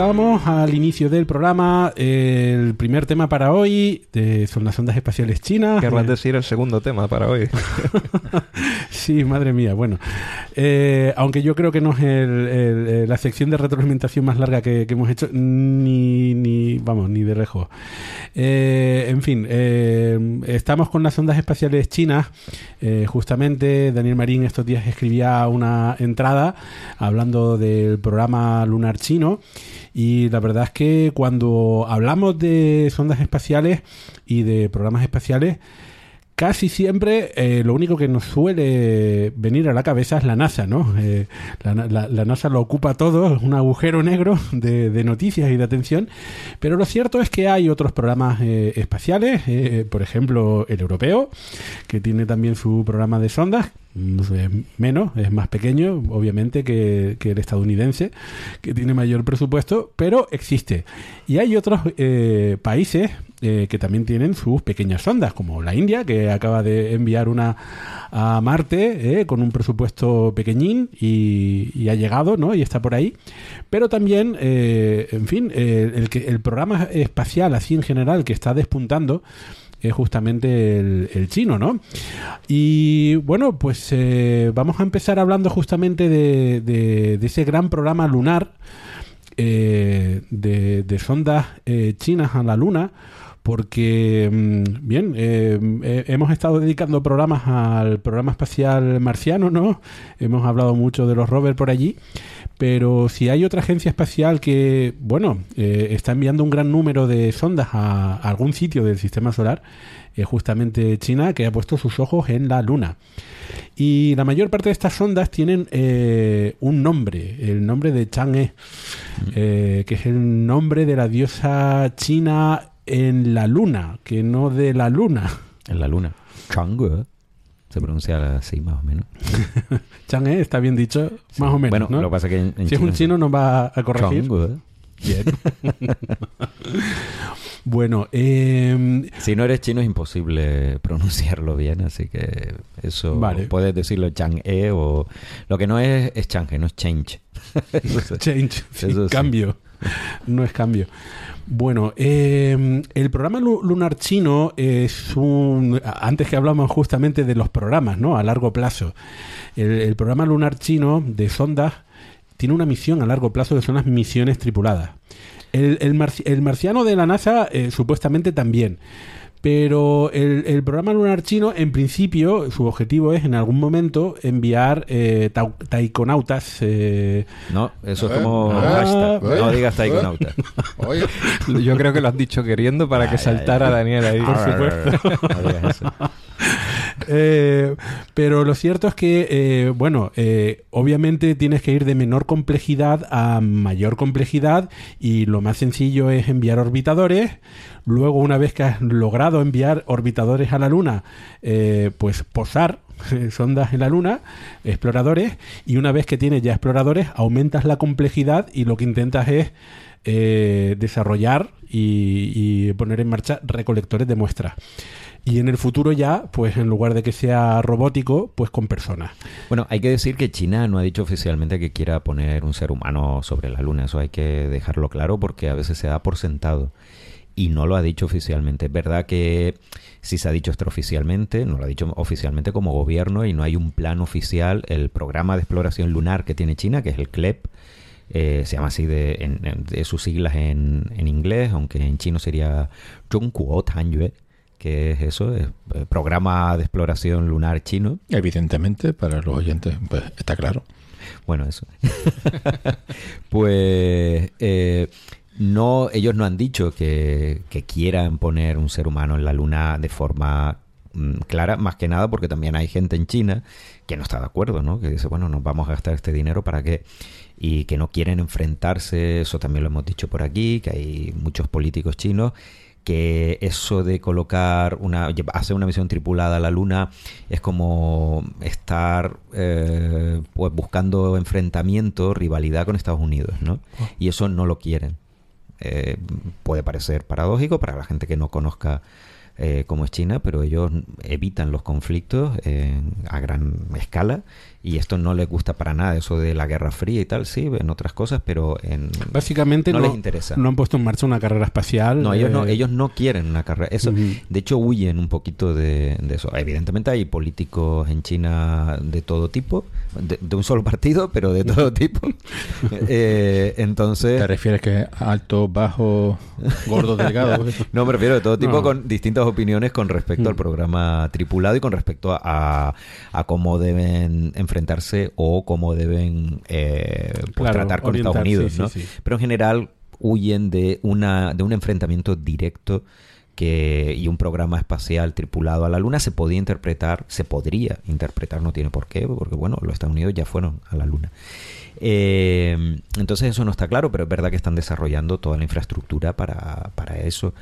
Comentábamos al inicio del programa, el primer tema para hoy son las ondas espaciales chinas. Querrás Eh, decir el segundo tema para hoy. sí, madre mía. Bueno, eh, aunque yo creo que no es el- el- la sección de retroalimentación más larga que, que hemos hecho, ni, ni vamos, ni de lejos. Eh, en fin, eh, estamos con las ondas espaciales chinas. Eh, justamente Daniel Marín estos días escribía una entrada hablando del programa lunar chino. Y la verdad es que cuando hablamos de sondas espaciales y de programas espaciales, casi siempre eh, lo único que nos suele venir a la cabeza es la NASA, ¿no? Eh, la, NASA lo ocupa todo, es un agujero negro de, de noticias y de atención, pero lo cierto es que hay otros programas eh, espaciales, eh, por ejemplo el europeo, que tiene también su programa de sondas, mm, menos, es más pequeño, obviamente, que, el estadounidense, que tiene mayor presupuesto, pero existe. Y hay otros eh, países eh, que también tienen sus pequeñas sondas, como la India, que acaba de enviar una a Marte eh, con un presupuesto pequeñín y, ha llegado, ¿no? Y está por ahí. Pero también, eh, en fin, eh, el, el programa espacial, así en general, que está despuntando, es justamente el, chino, ¿no? Y bueno, pues eh, vamos a empezar hablando justamente de, ese gran programa lunar eh, de, de sondas eh, chinas a la Luna, porque, mm, bien, eh, hemos estado dedicando programas al programa espacial marciano, ¿no? Hemos hablado mucho de los rovers por allí, pero si hay otra agencia espacial que, bueno, eh, está enviando un gran número de sondas a, a algún sitio del sistema solar, es justamente China, que ha puesto sus ojos en la Luna. Y la mayor parte de estas sondas tienen eh, un nombre, el nombre de Chang'e, eh, que es el nombre de la diosa china en la Luna, que no de la Luna. En la luna. Chang'e. Se pronuncia así más o menos. Chang'e está bien dicho, más o menos. Bueno, ¿no? lo que pasa es que en, en si es un chino nos va a corregir. Chang'e. Bien. bueno, eh, Si no eres chino es imposible pronunciarlo bien, así que eso Vale. puedes decirlo Chang'e o lo que no es es Chang'e, no es change. Eso sí. Change, sí, Eso sí. cambio. No es cambio. Bueno, eh, el programa lu- lunar chino es un... Antes que hablamos justamente de los programas, ¿no? A largo plazo. El, programa lunar chino de sondas tiene una misión a largo plazo que son las misiones tripuladas. El marciano de la NASA eh, supuestamente también. Pero el, el programa lunar chino, en principio, su objetivo es en algún momento enviar eh, taikonautas. eh, No, eso es como hashtag. No digas taikonauta. Oye, Yo creo que lo has dicho queriendo para que saltara. Daniel ahí. Por supuesto. Eh, pero lo cierto es que, eh, bueno, eh, obviamente tienes que ir de menor complejidad a mayor complejidad y lo más sencillo es enviar orbitadores. Luego, una vez que has logrado enviar orbitadores a la Luna, pues posar sondas en la Luna, exploradores, y una vez que tienes ya exploradores, aumentas la complejidad y lo que intentas es desarrollar y, y poner en marcha recolectores de muestras. Y en el futuro ya, pues en lugar de que sea robótico, pues con personas. Bueno, hay que decir que China no ha dicho oficialmente que quiera poner un ser humano sobre la Luna. Eso hay que dejarlo claro porque a veces se da por sentado. Y no lo ha dicho oficialmente. Es verdad que sí se ha dicho extraoficialmente, no lo ha dicho oficialmente como gobierno y no hay un plan oficial. El programa de exploración lunar que tiene China, que es el CLEP, eh, se llama así de, en- de sus siglas en, en inglés, aunque en chino sería Zhongguo Tanyue, que es eso, es eh, programa de exploración lunar chino. Evidentemente, para los oyentes, pues está claro. Bueno, eso. pues eh, no, ellos no han dicho que, que quieran poner un ser humano en la luna de forma mm, clara, más que nada porque también hay gente en China que no está de acuerdo, ¿no? Que dice, bueno, nos vamos a gastar este dinero para qué y que no quieren enfrentarse, eso también lo hemos dicho por aquí, que hay muchos políticos chinos que eso de colocar una hacer una misión tripulada a la luna es como estar eh, pues buscando enfrentamiento rivalidad con Estados Unidos no y eso no lo quieren. Eh, puede parecer paradójico para la gente que no conozca eh, como es China, pero ellos evitan los conflictos en- a gran escala y esto no les gusta para nada, eso de la Guerra Fría y tal, sí, en otras cosas, pero en... Básicamente No no, les interesa. no han puesto en marcha una carrera espacial. No, ellos no, eh, ellos no quieren una carrera. Eso, de hecho, huyen un poquito de, de eso. Evidentemente hay políticos en China de todo tipo, de, de un solo partido, pero de todo tipo. Eh, entonces, ¿Te refieres que alto, bajo, gordo, delgado? no me refiero de todo tipo No. con distintas opiniones con respecto al Mm. programa tripulado y con respecto a, a cómo deben enfrentarse o cómo deben eh, pues, Claro, tratar con Estados orientar, Unidos, sí, sí, ¿no? sí. Pero en general huyen de una de un enfrentamiento directo que y un programa espacial tripulado a la Luna se podía interpretar, se podría interpretar, no tiene por qué, porque bueno, los Estados Unidos ya fueron a la Luna. Eh, entonces eso no está claro, pero es verdad que están desarrollando toda la infraestructura para, para eso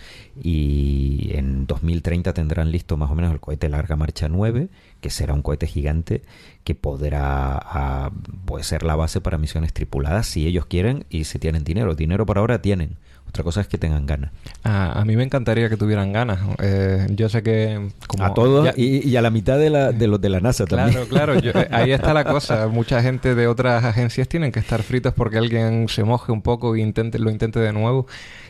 y en 2030 tendrán listo más o menos el cohete Larga Marcha 9, que será un cohete gigante que podrá ah, pues ser la base para misiones tripuladas si ellos quieren y si tienen dinero. Dinero por ahora tienen. Otra cosa es que tengan ganas. A, a mí me encantaría que tuvieran ganas. Eh, yo sé que... Como a todos ya- y, y a la mitad de, la, de los de la NASA también. Claro, claro, yo- eh, ahí está la cosa. Mucha gente de otras agencias tienen que estar fritos porque alguien se moje un poco e intente, lo intente de nuevo.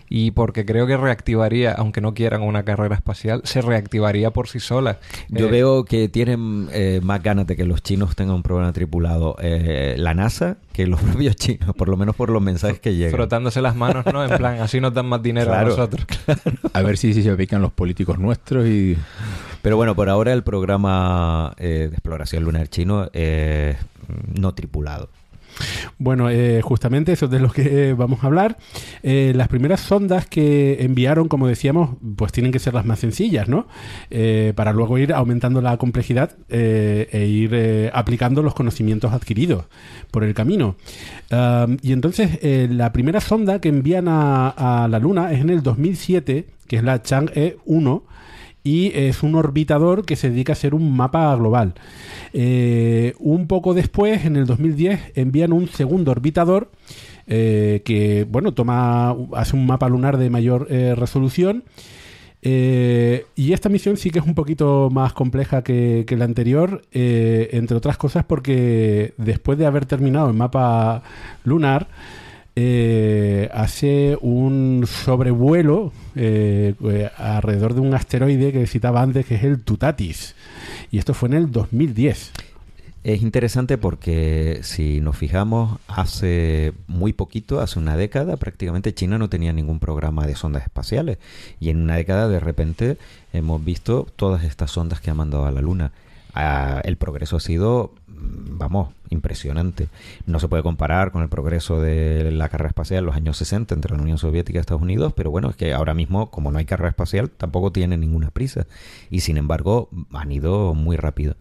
Y porque creo que reactivaría, aunque no quieran una carrera espacial, se reactivaría por sí sola. Yo Eh, veo que tienen eh, más ganas de que los chinos tengan un programa tripulado eh, la NASA que los propios chinos, por lo menos por los mensajes que llegan. Frotándose las manos, ¿no? En plan, así nos dan más dinero Claro. a nosotros. A ver si, si se ubican los políticos nuestros y... Pero bueno, por ahora el programa eh, de exploración lunar chino es mm, no tripulado. Bueno, eh, justamente eso es de lo que eh, vamos a hablar. Eh, las primeras sondas que enviaron, como decíamos, pues tienen que ser las más sencillas, ¿no? Para luego ir aumentando la complejidad e ir aplicando los conocimientos adquiridos por el camino. Y entonces, la primera sonda que envían a, a la Luna es en el 2007, que es la Chang'e 1 y es un orbitador que se dedica a hacer un mapa global. Eh, un poco después, en el 2010, envían un segundo orbitador eh, que, bueno, toma, hace un mapa lunar de mayor eh, resolución. Y esta misión sí que es un poquito más compleja que, la anterior, entre otras cosas porque después de haber terminado el mapa lunar, eh, hace un sobrevuelo eh, eh, alrededor de un asteroide que citaba antes, que es el Tutatis. Y esto fue en el 2010. Es interesante porque si nos fijamos, hace muy poquito, hace una década, prácticamente China no tenía ningún programa de sondas espaciales. Y en una década, de repente, hemos visto todas estas sondas que ha mandado a la Luna. Ah, el progreso ha sido, vamos, impresionante. No se puede comparar con el progreso de la carrera espacial en los años 60 entre la Unión Soviética y Estados Unidos, pero bueno, es que ahora mismo, como no hay carrera espacial, tampoco tiene ninguna prisa. Y sin embargo, han ido muy rápido.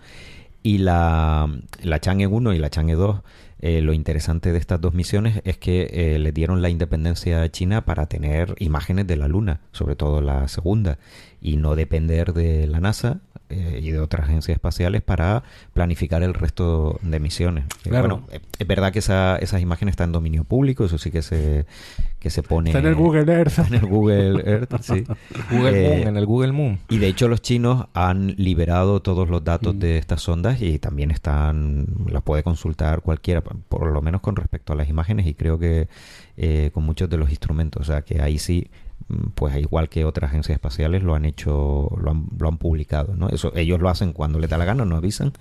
Y la, la Chang'e 1 y la Chang'e 2, eh, lo interesante de estas dos misiones es que eh, le dieron la independencia a China para tener imágenes de la Luna, sobre todo la segunda, y no depender de la NASA eh, y de otras agencias espaciales para planificar el resto de misiones. Eh, Claro. bueno, eh, es verdad que esa, esas imágenes están en dominio público, eso sí que se, que se pone... Está en el Google Earth. En el Google Earth, sí. Google Eh, Moon, en el Google Moon. y de hecho los chinos han liberado todos los datos Mm. de estas sondas y también están, las puede consultar cualquiera, por lo menos con respecto a las imágenes y creo que eh, con muchos de los instrumentos. O sea que ahí sí, pues igual que otras agencias espaciales lo han hecho, lo han, lo han publicado. ¿no? Eso, ellos lo hacen cuando les da la gana, no avisan.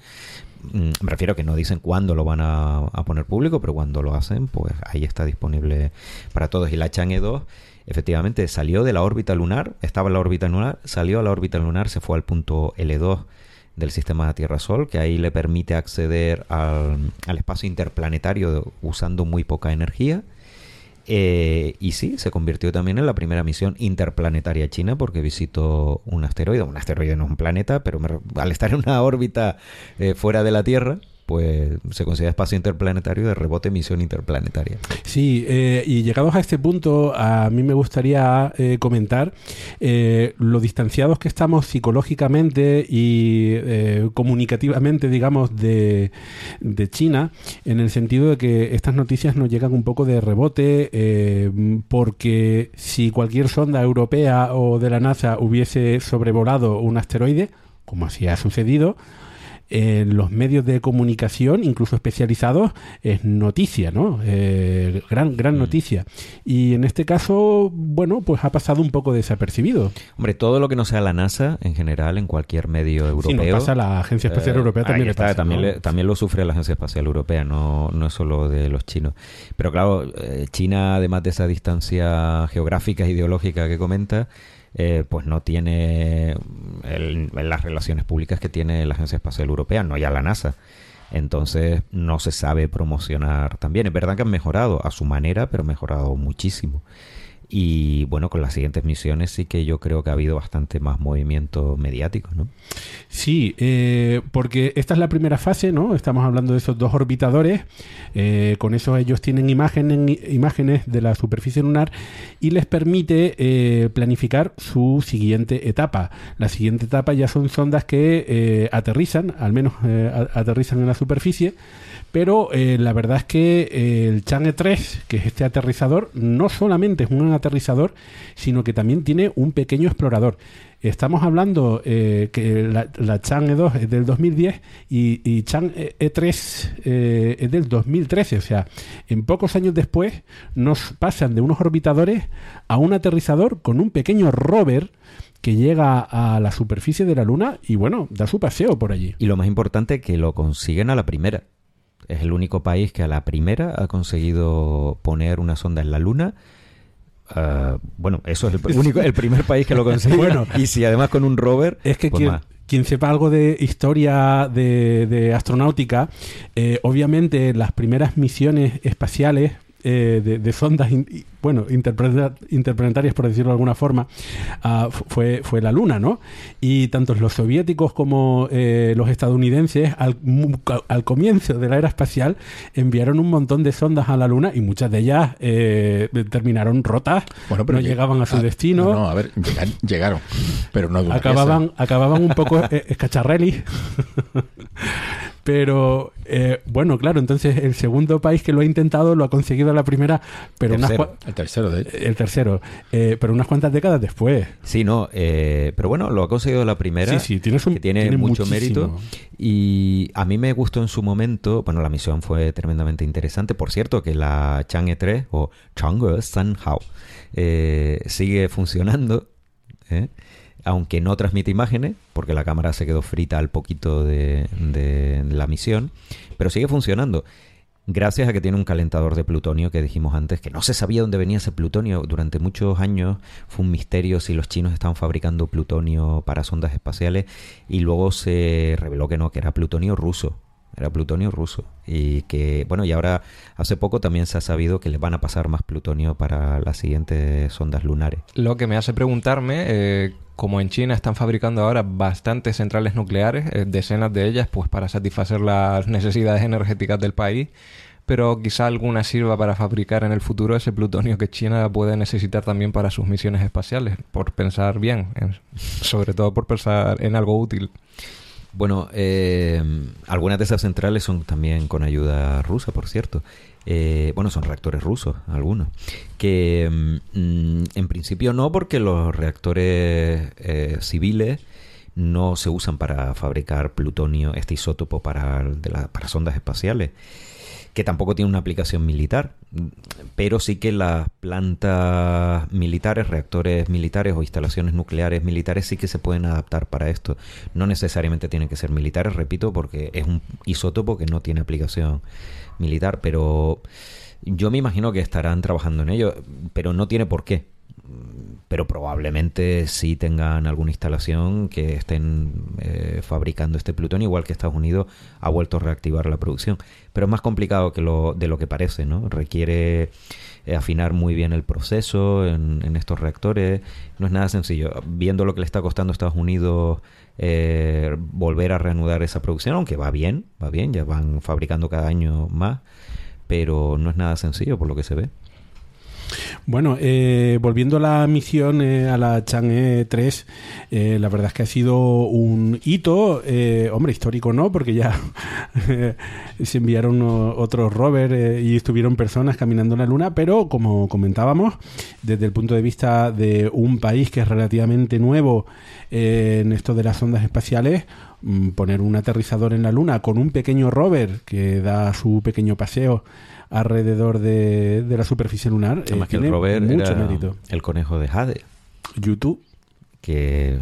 Mm, Me refiero a que no dicen cuándo lo van a, a poner público, pero cuando lo hacen, pues ahí está disponible para todos. Y la Chang'e 2 efectivamente salió de la órbita lunar, estaba en la órbita lunar, salió a la órbita lunar, se fue al punto L2 del sistema Tierra-Sol, que ahí le permite acceder al, al espacio interplanetario usando muy poca energía. Eh, y sí, se convirtió también en la primera misión interplanetaria china porque visitó un asteroide. Un asteroide no es un planeta, pero me al estar en una órbita eh, fuera de la Tierra, pues se considera espacio interplanetario de rebote misión interplanetaria. Sí, eh, y llegados a este punto, a mí me gustaría eh, comentar eh, lo distanciados que estamos psicológicamente y eh, comunicativamente, digamos, de, de China, en el sentido de que estas noticias nos llegan un poco de rebote, eh, porque si cualquier sonda europea o de la NASA hubiese sobrevolado un asteroide, como así ha sucedido, en los medios de comunicación, incluso especializados, es noticia, ¿no? Eh, gran, gran Mm. noticia. Y en este caso, bueno, pues ha pasado un poco desapercibido. Hombre, todo lo que no sea la NASA, en general, en cualquier medio europeo... No pasa, la Agencia Espacial Eh, Europea también le está, pasa. también, ¿no? le- también lo sufre la Agencia Espacial Europea, no, no es solo de los chinos. Pero claro, eh, China, además de esa distancia geográfica e ideológica que comenta, eh, pues no tiene el- las relaciones públicas que tiene la Agencia Espacial Europea, no ya la NASA. Entonces no se sabe promocionar también. Es verdad que han mejorado a su manera, pero mejorado muchísimo. Y bueno, con las siguientes misiones sí que yo creo que ha habido bastante más movimiento mediático, ¿no? Sí, eh, porque esta es la primera fase, ¿no? Estamos hablando de esos dos orbitadores. eh, con eso ellos tienen imágenes, imágenes de la superficie lunar y les permite eh, planificar su siguiente etapa. La siguiente etapa ya son sondas que eh, aterrizan, al menos eh, aterrizan en la superficie. Pero eh, la verdad es que eh, el Chang'e 3, que es este aterrizador, no solamente es un aterrizador, sino que también tiene un pequeño explorador. Estamos hablando eh, que la, la Chang'e 2 es del 2010 y, y Chang'e 3 eh, es del 2013. O sea, en pocos años después nos pasan de unos orbitadores a un aterrizador con un pequeño rover que llega a la superficie de la Luna y bueno, da su paseo por allí. Y lo más importante, que lo consiguen a la primera. Es el único país que a la primera ha conseguido poner una sonda en la Luna. Ah, bueno, eso es el único, el primer país que lo consigue. Bueno. y si además con un rover, Es que pues quien, sepa algo de historia de, de astronáutica, eh, obviamente las primeras misiones espaciales eh, de, de sondas, in- bueno, interpreta- interplanetarias, por decirlo de alguna forma, fu- fue, fue la Luna, ¿no? Y tanto los soviéticos como eh, los estadounidenses, al, al comienzo de la era espacial, enviaron un montón de sondas a la Luna y muchas de ellas eh, terminaron rotas, Bueno, pero no lleg- llegaban a su ah, destino. No, no, a ver, llegaron, pero no de acababan, acababan un poco eh, escacharrelis. Pero eh, bueno, claro, entonces el segundo país que lo ha intentado lo ha conseguido a la primera, pero unas cua- El tercero, de hecho. el tercero, eh, pero unas cuantas décadas después. Sí, no, eh, pero bueno, lo ha conseguido la primera. Sí, sí, tienes un- que tiene, tiene mucho muchísimo. mérito. Y a mí me gustó en su momento, bueno, la misión fue tremendamente interesante. Por cierto, que la Chang'e 3 o Chang'e Sanhao eh, sigue funcionando, aunque no transmite imágenes, porque la cámara se quedó frita al poquito de, de la misión, pero sigue funcionando. Gracias a que tiene un calentador de plutonio que dijimos antes, que no se sabía dónde venía ese plutonio. Durante muchos años fue un misterio si los chinos estaban fabricando plutonio para sondas espaciales y luego se reveló que no, que era plutonio ruso. Era plutonio ruso. Y que, bueno, y ahora hace poco también se ha sabido que les van a pasar más plutonio para las siguientes sondas lunares. Lo que me hace preguntarme, eh, como en China están fabricando ahora bastantes centrales nucleares, eh, decenas de ellas, pues para satisfacer las necesidades energéticas del país, pero quizá alguna sirva para fabricar en el futuro ese plutonio que China puede necesitar también para sus misiones espaciales, por pensar bien, en- sobre todo por pensar en algo útil. Bueno, eh, algunas de esas centrales son también con ayuda rusa, por cierto. Eh, bueno, son reactores rusos, algunos. Que mm, en principio no, porque los reactores eh, civiles no se usan para fabricar plutonio, este isótopo para, de la- para sondas espaciales que tampoco tiene una aplicación militar, pero sí que las plantas militares, reactores militares o instalaciones nucleares militares sí que se pueden adaptar para esto. No necesariamente tienen que ser militares, repito, porque es un isótopo que no tiene aplicación militar, pero yo me imagino que estarán trabajando en ello, pero no tiene por qué pero probablemente sí tengan alguna instalación que estén eh, fabricando este plutonio, igual que Estados Unidos ha vuelto a reactivar la producción. Pero es más complicado que de lo que parece, ¿no? Requiere eh, afinar muy bien el proceso en, estos reactores. No es nada sencillo. Viendo lo que le está costando a Estados Unidos eh, volver a reanudar esa producción, aunque va bien, va bien, ya van fabricando cada año más, pero no es nada sencillo por lo que se ve. Bueno, eh, volviendo a la misión, eh, a la Chang'e 3, eh, la verdad es que ha sido un hito, hombre, histórico no, porque ya se enviaron otros rovers y estuvieron personas caminando en la Luna, pero como comentábamos, desde el punto de vista de un país que es relativamente nuevo en esto de las ondas espaciales, mm, poner un aterrizador en la Luna con un pequeño rover que da su pequeño paseo alrededor de, la superficie lunar. Eh, que el rover mucho mérito. El conejo de Jade. YouTube. Que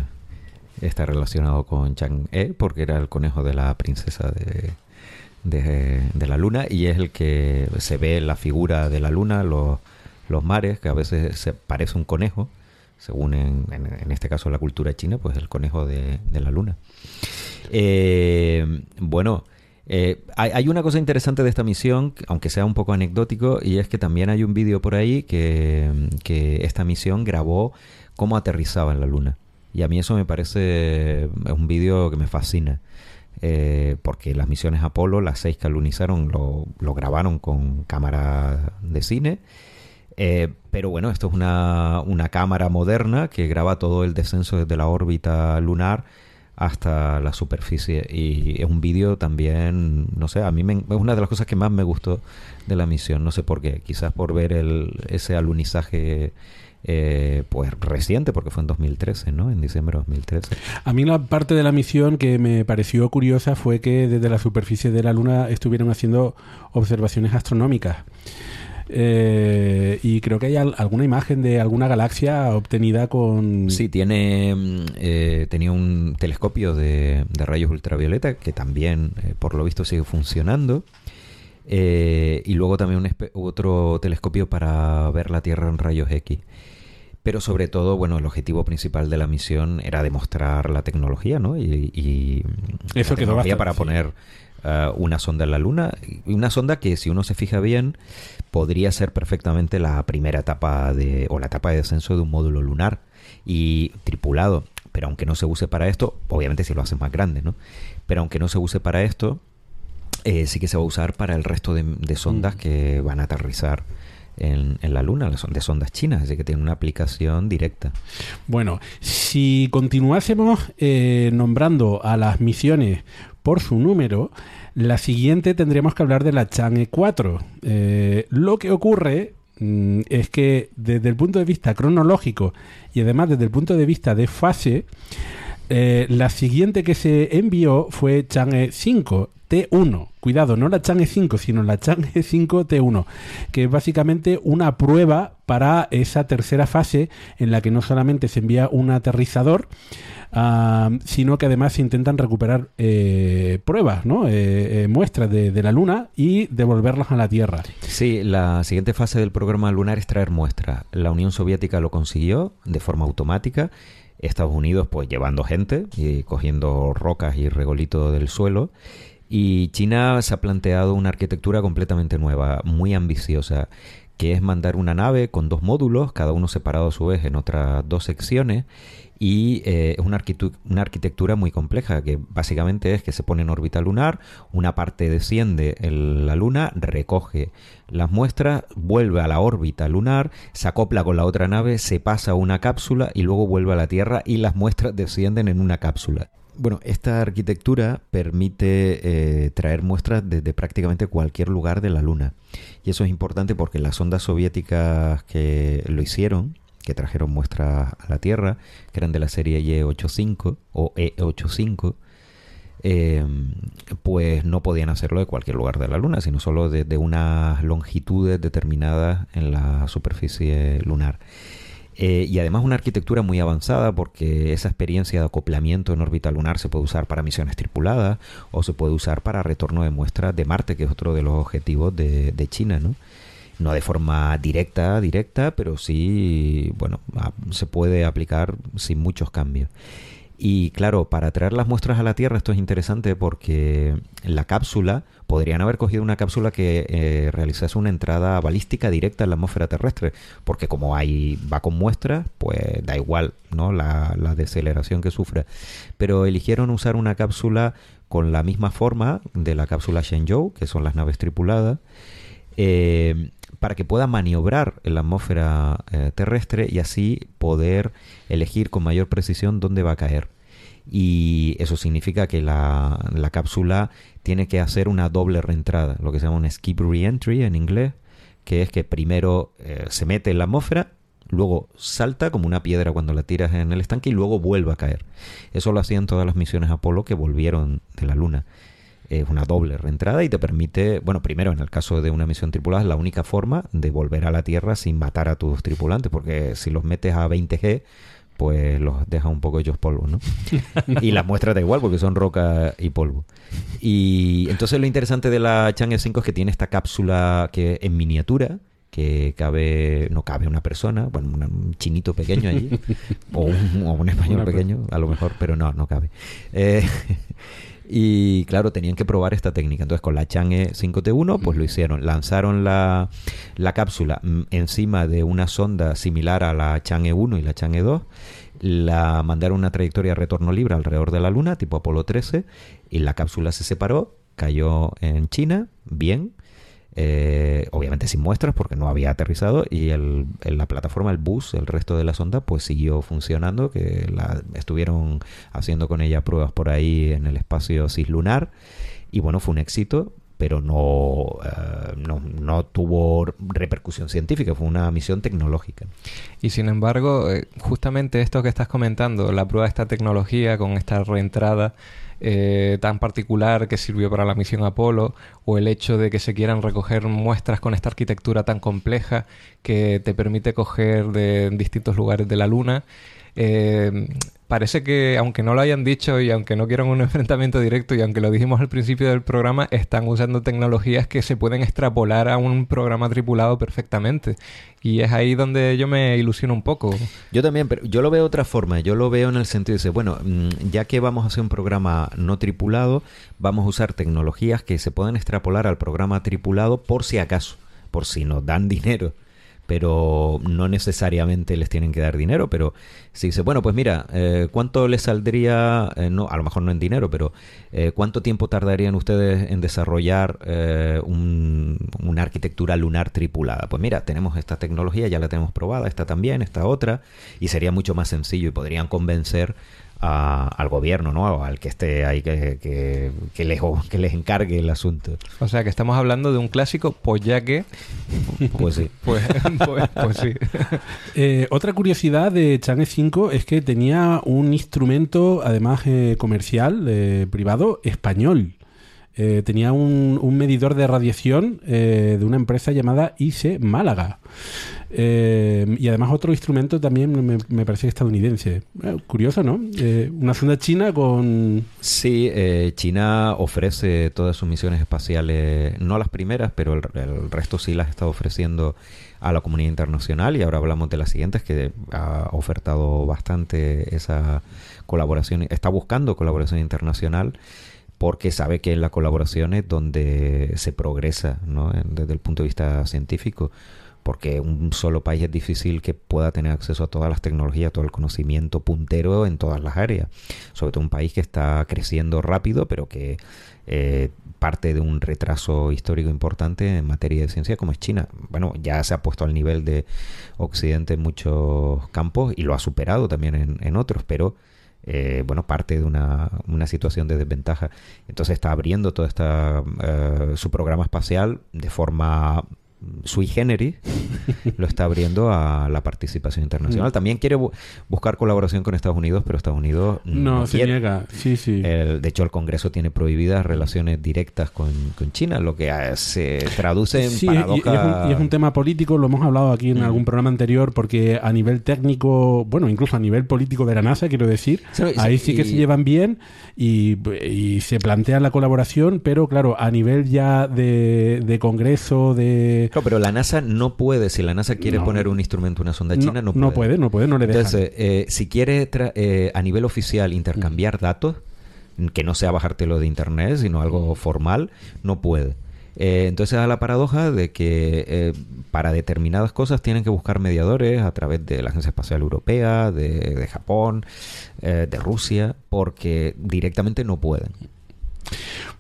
está relacionado con Chang-e porque era el conejo de la princesa de, de, la luna y es el que se ve en la figura de la luna, los, los mares, que a veces se parece un conejo, según en, en, este caso la cultura china, pues el conejo de, de la luna. Eh, bueno, eh, hay, una cosa interesante de esta misión, aunque sea un poco anecdótico, y es que también hay un vídeo por ahí que, esta misión grabó cómo aterrizaba en la Luna. Y a mí eso me parece un vídeo que me fascina. Eh, porque las misiones Apolo, las seis que alunizaron, lo, grabaron con cámara de cine. Eh, pero bueno, esto es una, una cámara moderna que graba todo el descenso desde la órbita lunar hasta la superficie. Y es un vídeo también, no sé, a mí me, es una de las cosas que más me gustó de la misión, no sé por qué, quizás por ver el, ese alunizaje. Eh, pues reciente, porque fue en 2013, ¿no? En diciembre de 2013. A mí la parte de la misión que me pareció curiosa fue que desde la superficie de la Luna estuvieron haciendo observaciones astronómicas. Eh, y creo que hay alguna imagen de alguna galaxia obtenida con... Sí, tiene, mm, eh, tenía un telescopio de, rayos ultravioleta que también, eh, por lo visto, sigue funcionando. y luego también un otro telescopio para ver la Tierra en rayos X. Pero sobre todo, bueno, el objetivo principal de la misión era demostrar la tecnología, ¿no? Y, Eso la tecnología para poner una sonda en la Luna. Una sonda que, si uno se fija bien, podría ser perfectamente la primera etapa de, o la etapa de descenso de un módulo lunar y tripulado. Pero aunque no se use para esto, obviamente si lo haces más grande, ¿no? Pero aunque no se use para esto, eh, sí que se va a usar para el resto de, sondas mm. que van a aterrizar en, la Luna, de sondas chinas, así que tiene una aplicación directa. Bueno, si continuásemos eh, nombrando a las misiones por su número, la siguiente tendríamos que hablar de la Chang'e 4. Eh, lo que ocurre mm, es que desde el punto de vista cronológico y además desde el punto de vista de fase, eh, la siguiente que se envió fue Chang'e 5 T1. Cuidado, no la Chang'e 5, sino la Chang'e 5 T1, que es básicamente una prueba para esa tercera fase en la que no solamente se envía un aterrizador, sino que además se intentan recuperar eh, pruebas, ¿no? Eh, muestras de, de, la Luna y devolverlas a la Tierra. Sí, la siguiente fase del programa lunar es traer muestras. La Unión Soviética lo consiguió de forma automática. Estados Unidos, pues llevando gente y cogiendo rocas y regolitos del suelo. Y China se ha planteado una arquitectura completamente nueva, muy ambiciosa, que es mandar una nave con dos módulos, cada uno separado a su vez en otras dos secciones, y eh, es una, arquitectura muy compleja, que básicamente es que se pone en órbita lunar, una parte desciende en la Luna, recoge las muestras, vuelve a la órbita lunar, se acopla con la otra nave, se pasa a una cápsula y luego vuelve a la Tierra y las muestras descienden en una cápsula. Bueno, esta arquitectura permite eh, traer muestras desde prácticamente cualquier lugar de la Luna. Y eso es importante porque las sondas soviéticas que lo hicieron, que trajeron muestras a la Tierra, que eran de la serie Y85 o E85, eh, pues no podían hacerlo de cualquier lugar de la Luna, sino solo de, unas longitudes determinadas en la superficie lunar. Eh, y además una arquitectura muy avanzada porque esa experiencia de acoplamiento en órbita lunar se puede usar para misiones tripuladas o se puede usar para retorno de muestras de Marte, que es otro de los objetivos de, de China, ¿no? no de forma directa, directa, pero sí, bueno, se puede aplicar sin muchos cambios. Y claro, para traer las muestras a la Tierra esto es interesante porque la cápsula, podrían haber cogido una cápsula que eh, realizase una entrada balística directa en la atmósfera terrestre, porque como ahí va con muestras, pues da igual ¿no? la, la deceleración que sufre. Pero eligieron usar una cápsula con la misma forma de la cápsula Shenzhou, que son las naves tripuladas, eh, para que pueda maniobrar en la atmósfera eh, terrestre y así poder elegir con mayor precisión dónde va a caer. Y eso significa que la, cápsula tiene que hacer una doble reentrada, lo que se llama un skip reentry en inglés, que es que primero eh, se mete en la atmósfera, luego salta como una piedra cuando la tiras en el estanque y luego vuelve a caer. Eso lo hacían todas las misiones Apolo que volvieron de la Luna es una doble reentrada y te permite, bueno, primero en el caso de una misión tripulada es la única forma de volver a la Tierra sin matar a tus tripulantes, porque si los metes a 20G, pues los deja un poco ellos polvo, ¿no? y las muestras da igual porque son roca y polvo. Y entonces lo interesante de la Chang'e 5 es que tiene esta cápsula que en miniatura, que cabe, no cabe una persona, bueno, un chinito pequeño allí, o un, español pequeño, a lo mejor, pero no, no cabe. Eh, y claro, tenían que probar esta técnica. Entonces con la Chang'e 5T1 pues lo hicieron. Lanzaron la, la cápsula mm, encima de una sonda similar a la Chang'e 1 y la Chang'e 2. La mandaron una trayectoria de retorno libre alrededor de la Luna, tipo Apolo 13, y la cápsula se separó, cayó en China, bien, eh, obviamente sin muestras porque no había aterrizado y el, la plataforma, el bus, el resto de la sonda, pues siguió funcionando, que estuvieron haciendo con ella pruebas por ahí en el espacio cislunar y bueno, fue un éxito, pero no, eh, no, no, tuvo repercusión científica, fue una misión tecnológica. Y sin embargo, eh, justamente esto que estás comentando, la prueba de esta tecnología con esta reentrada, eh, tan particular que sirvió para la misión Apolo, o el hecho de que se quieran recoger muestras con esta arquitectura tan compleja que te permite coger de distintos lugares de la Luna. Eh, parece que, aunque no lo hayan dicho y aunque no quieran un enfrentamiento directo y aunque lo dijimos al principio del programa, están usando tecnologías que se pueden extrapolar a un programa tripulado perfectamente. Y es ahí donde yo me ilusiono un poco. Yo también, pero yo lo veo de otra forma. Yo lo veo en el sentido de, bueno, mm, ya que vamos a hacer un programa no tripulado, vamos a usar tecnologías que se pueden extrapolar al programa tripulado por si acaso, por si nos dan dinero pero no necesariamente les tienen que dar dinero, pero si dice, bueno, pues mira, eh, ¿cuánto les saldría, eh, no, a lo mejor no en dinero, pero eh, cuánto tiempo tardarían ustedes en desarrollar una arquitectura lunar tripulada? Pues mira, tenemos esta tecnología, ya la tenemos probada, esta también, esta otra, y sería mucho más sencillo y podrían convencer al gobierno, ¿no? Al que esté ahí que, que, les, que les encargue el asunto. O sea, que estamos hablando de un clásico, pues ya que... Pues sí. pues, pues, pues sí. Eh, otra curiosidad de Chang'e 5 es que tenía un instrumento, además eh, comercial, eh, privado, español. tenía un, un, medidor de radiación de una empresa llamada ICE Málaga. Eh, y además otro instrumento también me, me parece estadounidense. Eh, curioso, ¿no? Eh, una sonda china con... Sí, China ofrece todas sus misiones espaciales, no las primeras, pero el, resto sí las está ofreciendo a la comunidad internacional y ahora hablamos de las siguientes que ha ofertado bastante esa colaboración, está buscando colaboración internacional porque sabe que en la colaboración es donde se progresa ¿no? desde el punto de vista científico porque un solo país es difícil que pueda tener acceso a todas las tecnologías, todo el conocimiento puntero en todas las áreas. Sobre todo un país que está creciendo rápido, pero que eh, parte de un retraso histórico importante en materia de ciencia como es China. Bueno, ya se ha puesto al nivel de Occidente en muchos campos y lo ha superado también en, otros, pero eh, bueno, parte de una, una, situación de desventaja. Entonces está abriendo todo esta, eh, su programa espacial de forma sui generis lo está abriendo a la participación internacional. Mm. También quiere buscar colaboración con Estados Unidos, pero Estados Unidos no, se niega. Sí, sí. de hecho, el Congreso tiene prohibidas relaciones directas con, China, lo que ah, se traduce en paradoja... Y, es un, tema político, lo hemos hablado aquí en mm. algún programa anterior, porque a nivel técnico, bueno, incluso a nivel político de la NASA, quiero decir, ahí sí que se llevan bien y, se plantea la colaboración, pero claro, a nivel ya de, de Congreso, de Claro, pero la NASA no puede, si la NASA quiere No. poner un instrumento, una sonda china, no, puede. no puede, no puede, no le deja. Entonces, eh, si quiere tra- eh, a nivel oficial intercambiar datos, que no sea bajártelo de internet, sino algo formal, no puede. Eh, entonces da la paradoja de que eh, para determinadas cosas tienen que buscar mediadores a través de la Agencia Espacial Europea, de, de Japón, eh, de Rusia, porque directamente no pueden.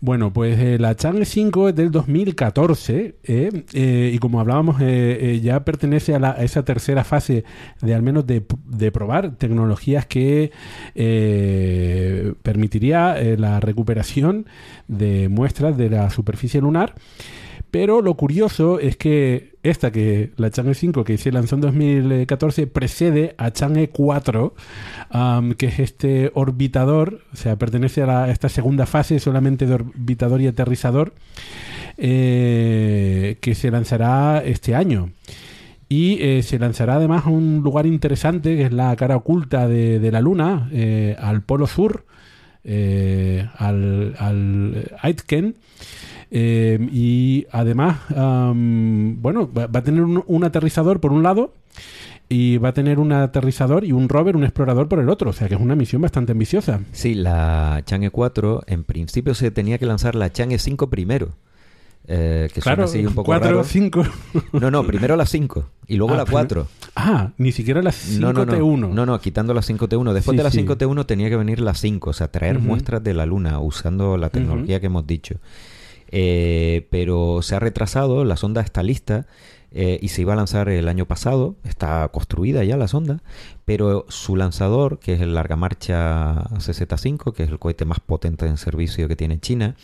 Bueno, pues eh, la Chang'e 5 es del 2014 eh, eh, y como hablábamos ya pertenece a, esa tercera fase de al menos de, probar tecnologías que permitiría la recuperación de muestras de la superficie lunar. Pero lo curioso es que esta, que la Chang'e 5 que se lanzó en 2014, precede a Chang'e 4, am, que es este orbitador, o sea, pertenece a, esta segunda fase solamente de orbitador y aterrizador, eh, que se lanzará este año. Y eh, se lanzará además a un lugar interesante, que es la cara oculta de, la Luna, eh, al Polo Sur, al, al Aitken. Eh, y además, am, bueno, va, va a tener un, un aterrizador por un lado y va a tener un aterrizador y un rover, un explorador por el otro. O sea que es una misión bastante ambiciosa. Sí, la Chang'e 4, en principio se tenía que lanzar la Chang'e 5 primero. eh, que claro, así un poco 4 raro. 5. No, no, primero la 5 y luego Ah, la 4. Ah, ni siquiera la 5 No, no, no. T1. No, no, quitando la 5T1. Después Sí, de la sí. 5T1 tenía que venir la 5, o sea, traer Ujú. muestras de la Luna usando la tecnología que hemos dicho. Eh, pero se ha retrasado, la sonda está lista eh, y se iba a lanzar el año pasado, está construida ya la sonda, pero su lanzador, que es el Larga Marcha CZ5, que es el cohete más potente en servicio que tiene China,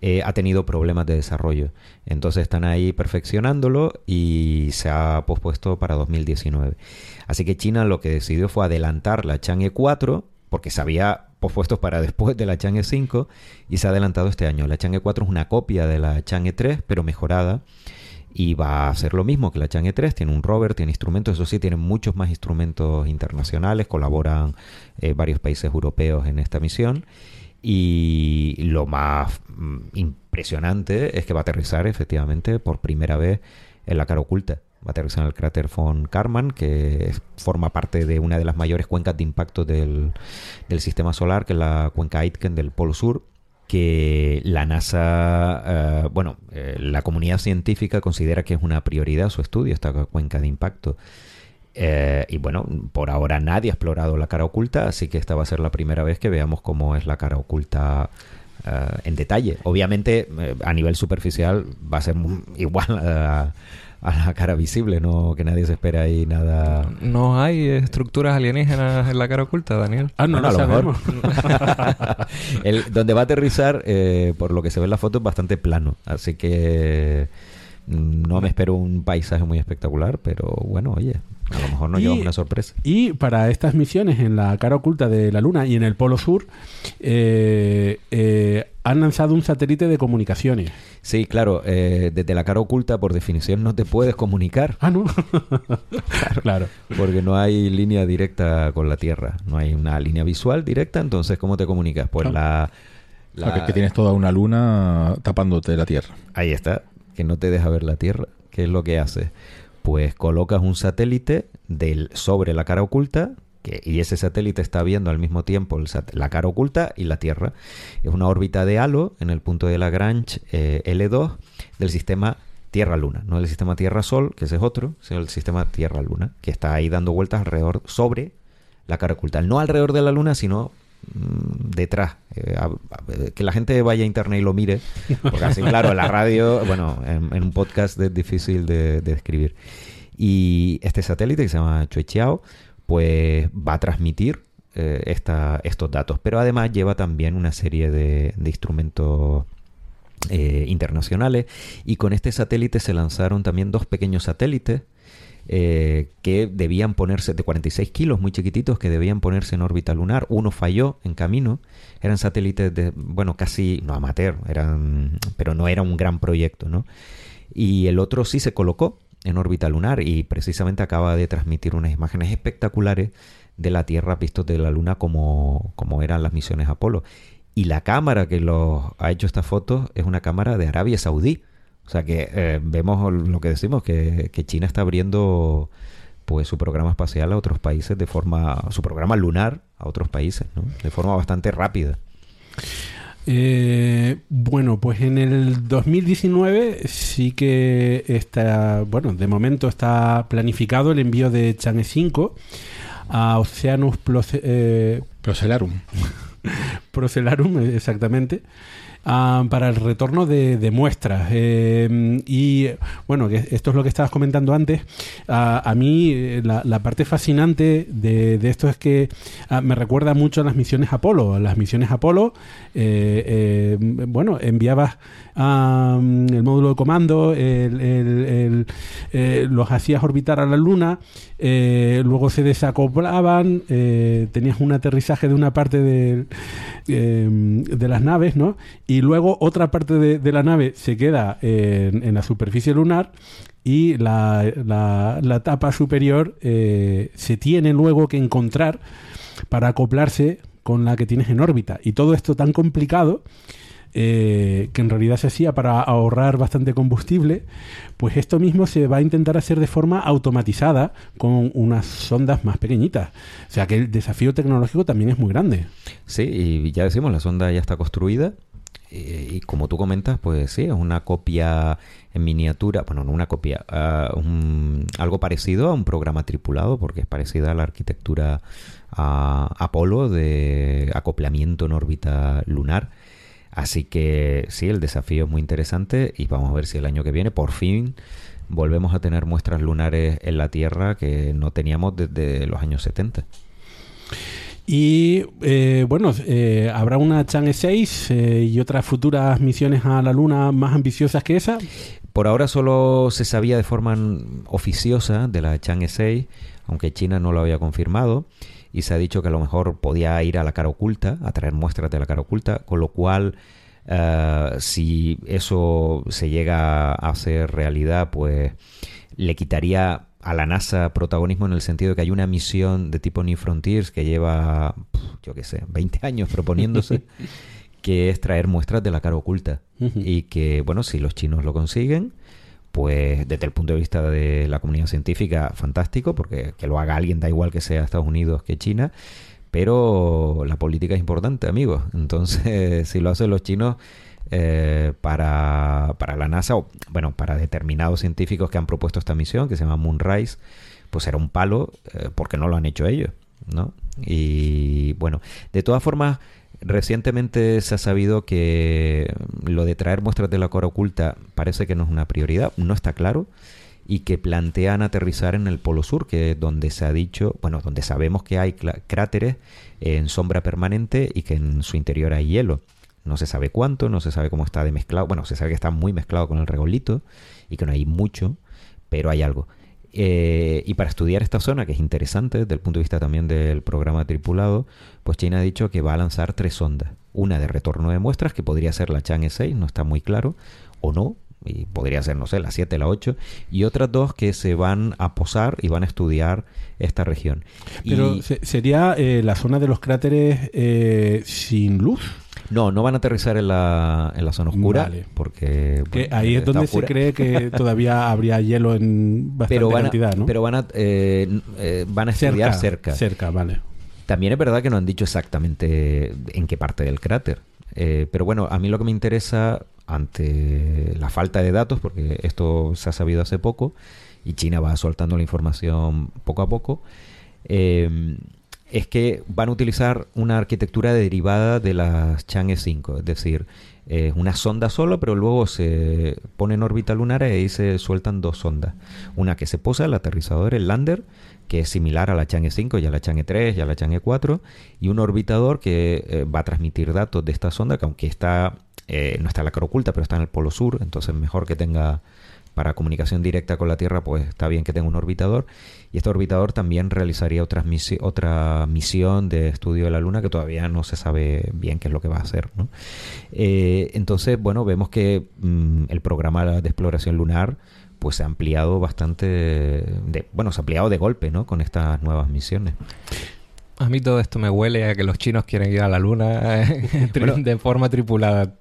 eh, ha tenido problemas de desarrollo. Entonces están ahí perfeccionándolo y se ha pospuesto para 2019. Así que China lo que decidió fue adelantar la Chang'e 4 porque se había pospuesto para después de la Chang'e 5 y se ha adelantado este año. La Chang'e 4 es una copia de la Chang'e 3 pero mejorada y va a hacer lo mismo que la Chang'e 3. Tiene un rover, tiene instrumentos, eso sí, tiene muchos más instrumentos internacionales, colaboran eh, varios países europeos en esta misión. Y lo más mm, impresionante es que va a aterrizar efectivamente por primera vez en la cara oculta. Va a aterrizar en el cráter von Karman, que forma parte de una de las mayores cuencas de impacto del, del sistema solar, que es la cuenca Aitken del Polo Sur que la NASA, eh, bueno, eh, la comunidad científica considera que es una prioridad su estudio, esta cuenca de impacto. Eh, y bueno, por ahora nadie ha explorado la cara oculta, así que esta va a ser la primera vez que veamos cómo es la cara oculta en detalle. Obviamente, a nivel superficial va a ser igual a la cara visible, no que nadie se espera ahí nada. No hay estructuras alienígenas en la cara oculta, Daniel. Ah, no Bueno, lo a lo mejor. El- donde va a aterrizar, eh, por lo que se ve en la foto, es bastante plano. Así que mm, no me espero un paisaje muy espectacular, pero bueno, oye, a lo mejor nos Y- llevamos una sorpresa. Y para estas misiones en la cara oculta de la Luna y en el Polo Sur, eh, eh, han lanzado un satélite de comunicaciones. Sí, claro, eh, desde la cara oculta, por definición, no te puedes comunicar. Ah, no. claro. Porque no hay línea directa con la Tierra. No hay una línea visual directa, entonces, ¿cómo te comunicas? Pues la... O sea, que, que tienes toda una luna tapándote la Tierra. Ahí está, que no te deja ver la Tierra. ¿Qué es lo que hace? Pues colocas un satélite del, sobre la cara oculta y ese satélite está viendo al mismo tiempo la cara oculta y la Tierra. Es una órbita de halo en el punto de Lagrange eh, L2 del sistema Tierra-Luna. No el sistema Tierra-Sol, que ese es otro, sino el sistema Tierra-Luna, que está ahí dando vueltas alrededor, sobre la cara oculta. No alrededor de la Luna, sino mm, detrás. Eh, a- que la gente vaya a internet y lo mire. Porque así, claro, la radio, bueno, en, en un podcast es difícil de, de describir. Y este satélite que se llama Chuechiao, pues va a transmitir eh, estos datos. Pero además lleva también una serie de, de instrumentos eh, internacionales. Y con este satélite se lanzaron también dos pequeños satélites eh, que debían ponerse de 46 kilos, muy chiquititos, que debían ponerse en órbita lunar. Uno falló en camino. Eran satélites de, bueno, casi, no amateur, eran, pero no era un gran proyecto, ¿no? Y el otro sí se colocó en órbita lunar y precisamente acaba de transmitir unas imágenes espectaculares de la Tierra vistos de la Luna como, como eran las misiones Apolo. Y la cámara que los ha hecho estas fotos es una cámara de Arabia Saudí. O sea que eh, vemos lo que decimos, que, que China está abriendo pues su programa espacial a otros países de forma, su programa lunar a otros países, ¿no? De forma bastante rápida. Eh, bueno, pues en el 2019 sí que está, bueno, de momento está planificado el envío de Chang'e 5 a Oceanus eh, Procelarum. Procelarum, exactamente. Ah, para el retorno de, muestras. Eh, y bueno, esto es lo que estabas comentando antes. Ah, a mí eh, la, parte fascinante de, esto es que ah, me recuerda mucho a las misiones Apolo. Las misiones Apolo, eh, bueno, enviabas el módulo de comando, los hacías orbitar a la Luna, luego se desacoplaban, tenías un aterrizaje de una parte de, de las naves, ¿no? Y luego otra parte de, la nave se queda en, la superficie lunar y la, la, tapa superior eh, se tiene luego que encontrar para acoplarse con la que tienes en órbita. Y todo esto tan complicado eh, que en realidad se hacía para ahorrar bastante combustible, pues esto mismo se va a intentar hacer de forma automatizada con unas sondas más pequeñitas. O sea que el desafío tecnológico también es muy grande. Sí, y ya decimos, la sonda ya está construida, eh, y como tú comentas, pues sí, es una copia en miniatura, bueno, no una copia, uh, algo parecido a un programa tripulado, porque es parecida a la arquitectura a Apolo de acoplamiento en órbita lunar. Así que sí, el desafío es muy interesante y vamos a ver si el año que viene por fin volvemos a tener muestras lunares en la Tierra que no teníamos desde los años 70. Y eh, bueno, eh, habrá una Chang'e 6 eh, y otras futuras misiones a la Luna más ambiciosas que esa. Por ahora solo se sabía de forma oficiosa de la Chang'e 6, aunque China no lo había confirmado. Y se ha dicho que a lo mejor podía ir a la cara oculta, a traer muestras de la cara oculta, con lo cual, si eso se llega a hacer realidad, pues le quitaría a la NASA protagonismo en el sentido de que hay una misión de tipo New Frontiers que lleva, yo qué sé, 20 años proponiéndose, que es traer muestras de la cara oculta. Y que, bueno, si los chinos lo consiguen, pues desde el punto de vista de la comunidad científica, fantástico, porque que lo haga alguien da igual que sea Estados Unidos que China. Pero la política es importante, amigos. Entonces, si lo hacen los chinos, eh, para, para, la NASA, o bueno, para determinados científicos que han propuesto esta misión, que se llama Moonrise, pues era un palo eh, porque no lo han hecho ellos, ¿no? Y bueno, de todas formas, recientemente se ha sabido que lo de traer muestras de la cora oculta parece que no es una prioridad, no está claro y que plantean aterrizar en el Polo Sur, que es donde se ha dicho, bueno, donde sabemos que hay cráteres en sombra permanente y que en su interior hay hielo. No se sabe cuánto, no se sabe cómo está de mezclado. Bueno, se sabe que está muy mezclado con el regolito y que no hay mucho, pero hay algo. Eh, y para estudiar esta zona, que es interesante desde el punto de vista también del programa tripulado, pues China ha dicho que va a lanzar tres sondas. Una de retorno de muestras, que podría ser la Chang'e 6, no está muy claro, o no, y podría ser, no sé, la 7, la 8, y otras dos que se van a posar y van a estudiar esta región. Pero sería eh, la zona de los cráteres eh, sin luz. No, no van a aterrizar en la, en la zona oscura. Porque. ahí es donde se cree que todavía habría hielo en bastante pero van cantidad, ¿no? Pero van a, eh, eh, van a estudiar cerca, cerca. vale. También es verdad que no han dicho exactamente en qué parte del cráter. Eh, pero bueno, a mí lo que me interesa ante la falta de datos, porque esto se ha sabido hace poco y China va soltando la información poco a poco. Eh, es que van a utilizar una arquitectura derivada de las Chang'e 5, es decir, eh, una sonda solo, pero luego se pone en órbita lunar y ahí se sueltan dos sondas. Una que se posa, el aterrizador, el lander, que es similar a la Chang'e 5 y a la Chang'e 3 y a la Chang'e 4, y un orbitador que eh, va a transmitir datos de esta sonda, que aunque está, eh, no está en la cara oculta, pero está en el polo sur, entonces mejor que tenga para comunicación directa con la Tierra, pues está bien que tenga un orbitador. Y este orbitador también realizaría otra misión de estudio de la Luna que todavía no se sabe bien qué es lo que va a hacer. Eh, entonces, bueno, vemos que mm, el programa de exploración lunar pues se ha ampliado bastante, bueno, se ha ampliado de golpe, ¿no? Con estas nuevas misiones. A mí todo esto me huele a que los chinos quieren ir a la luna eh, de forma tripulada.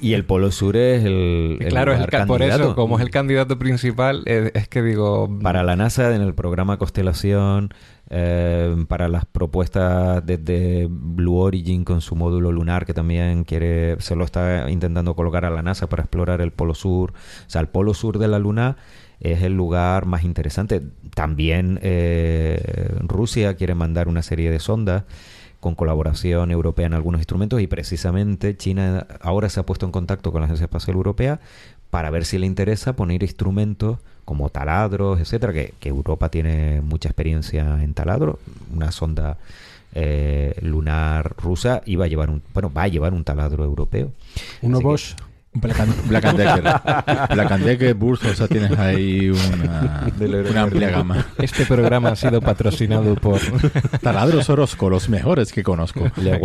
y el Polo Sur es el, claro, es el, por eso, como es el candidato principal, es, que digo... Para la NASA, en el programa Constelación, eh, para las propuestas desde Blue Origin con su módulo lunar, que también quiere, se lo está intentando colocar a la NASA para explorar el Polo Sur. O sea, el Polo Sur de la Luna es el lugar más interesante. También eh, Rusia quiere mandar una serie de sondas con colaboración europea en algunos instrumentos y precisamente China ahora se ha puesto en contacto con la Agencia Espacial Europea para ver si le interesa poner instrumentos como taladros, etcétera, que, Europa tiene mucha experiencia en taladro, una sonda eh, lunar rusa iba a llevar un, bueno, va a llevar un taladro europeo. Uno Bosch. Black and, Black and Decker. Black and Decker, Burst, o sea, tienes ahí una, una amplia gama. Este programa ha sido patrocinado por... Taladros Orozco, los mejores que conozco. Le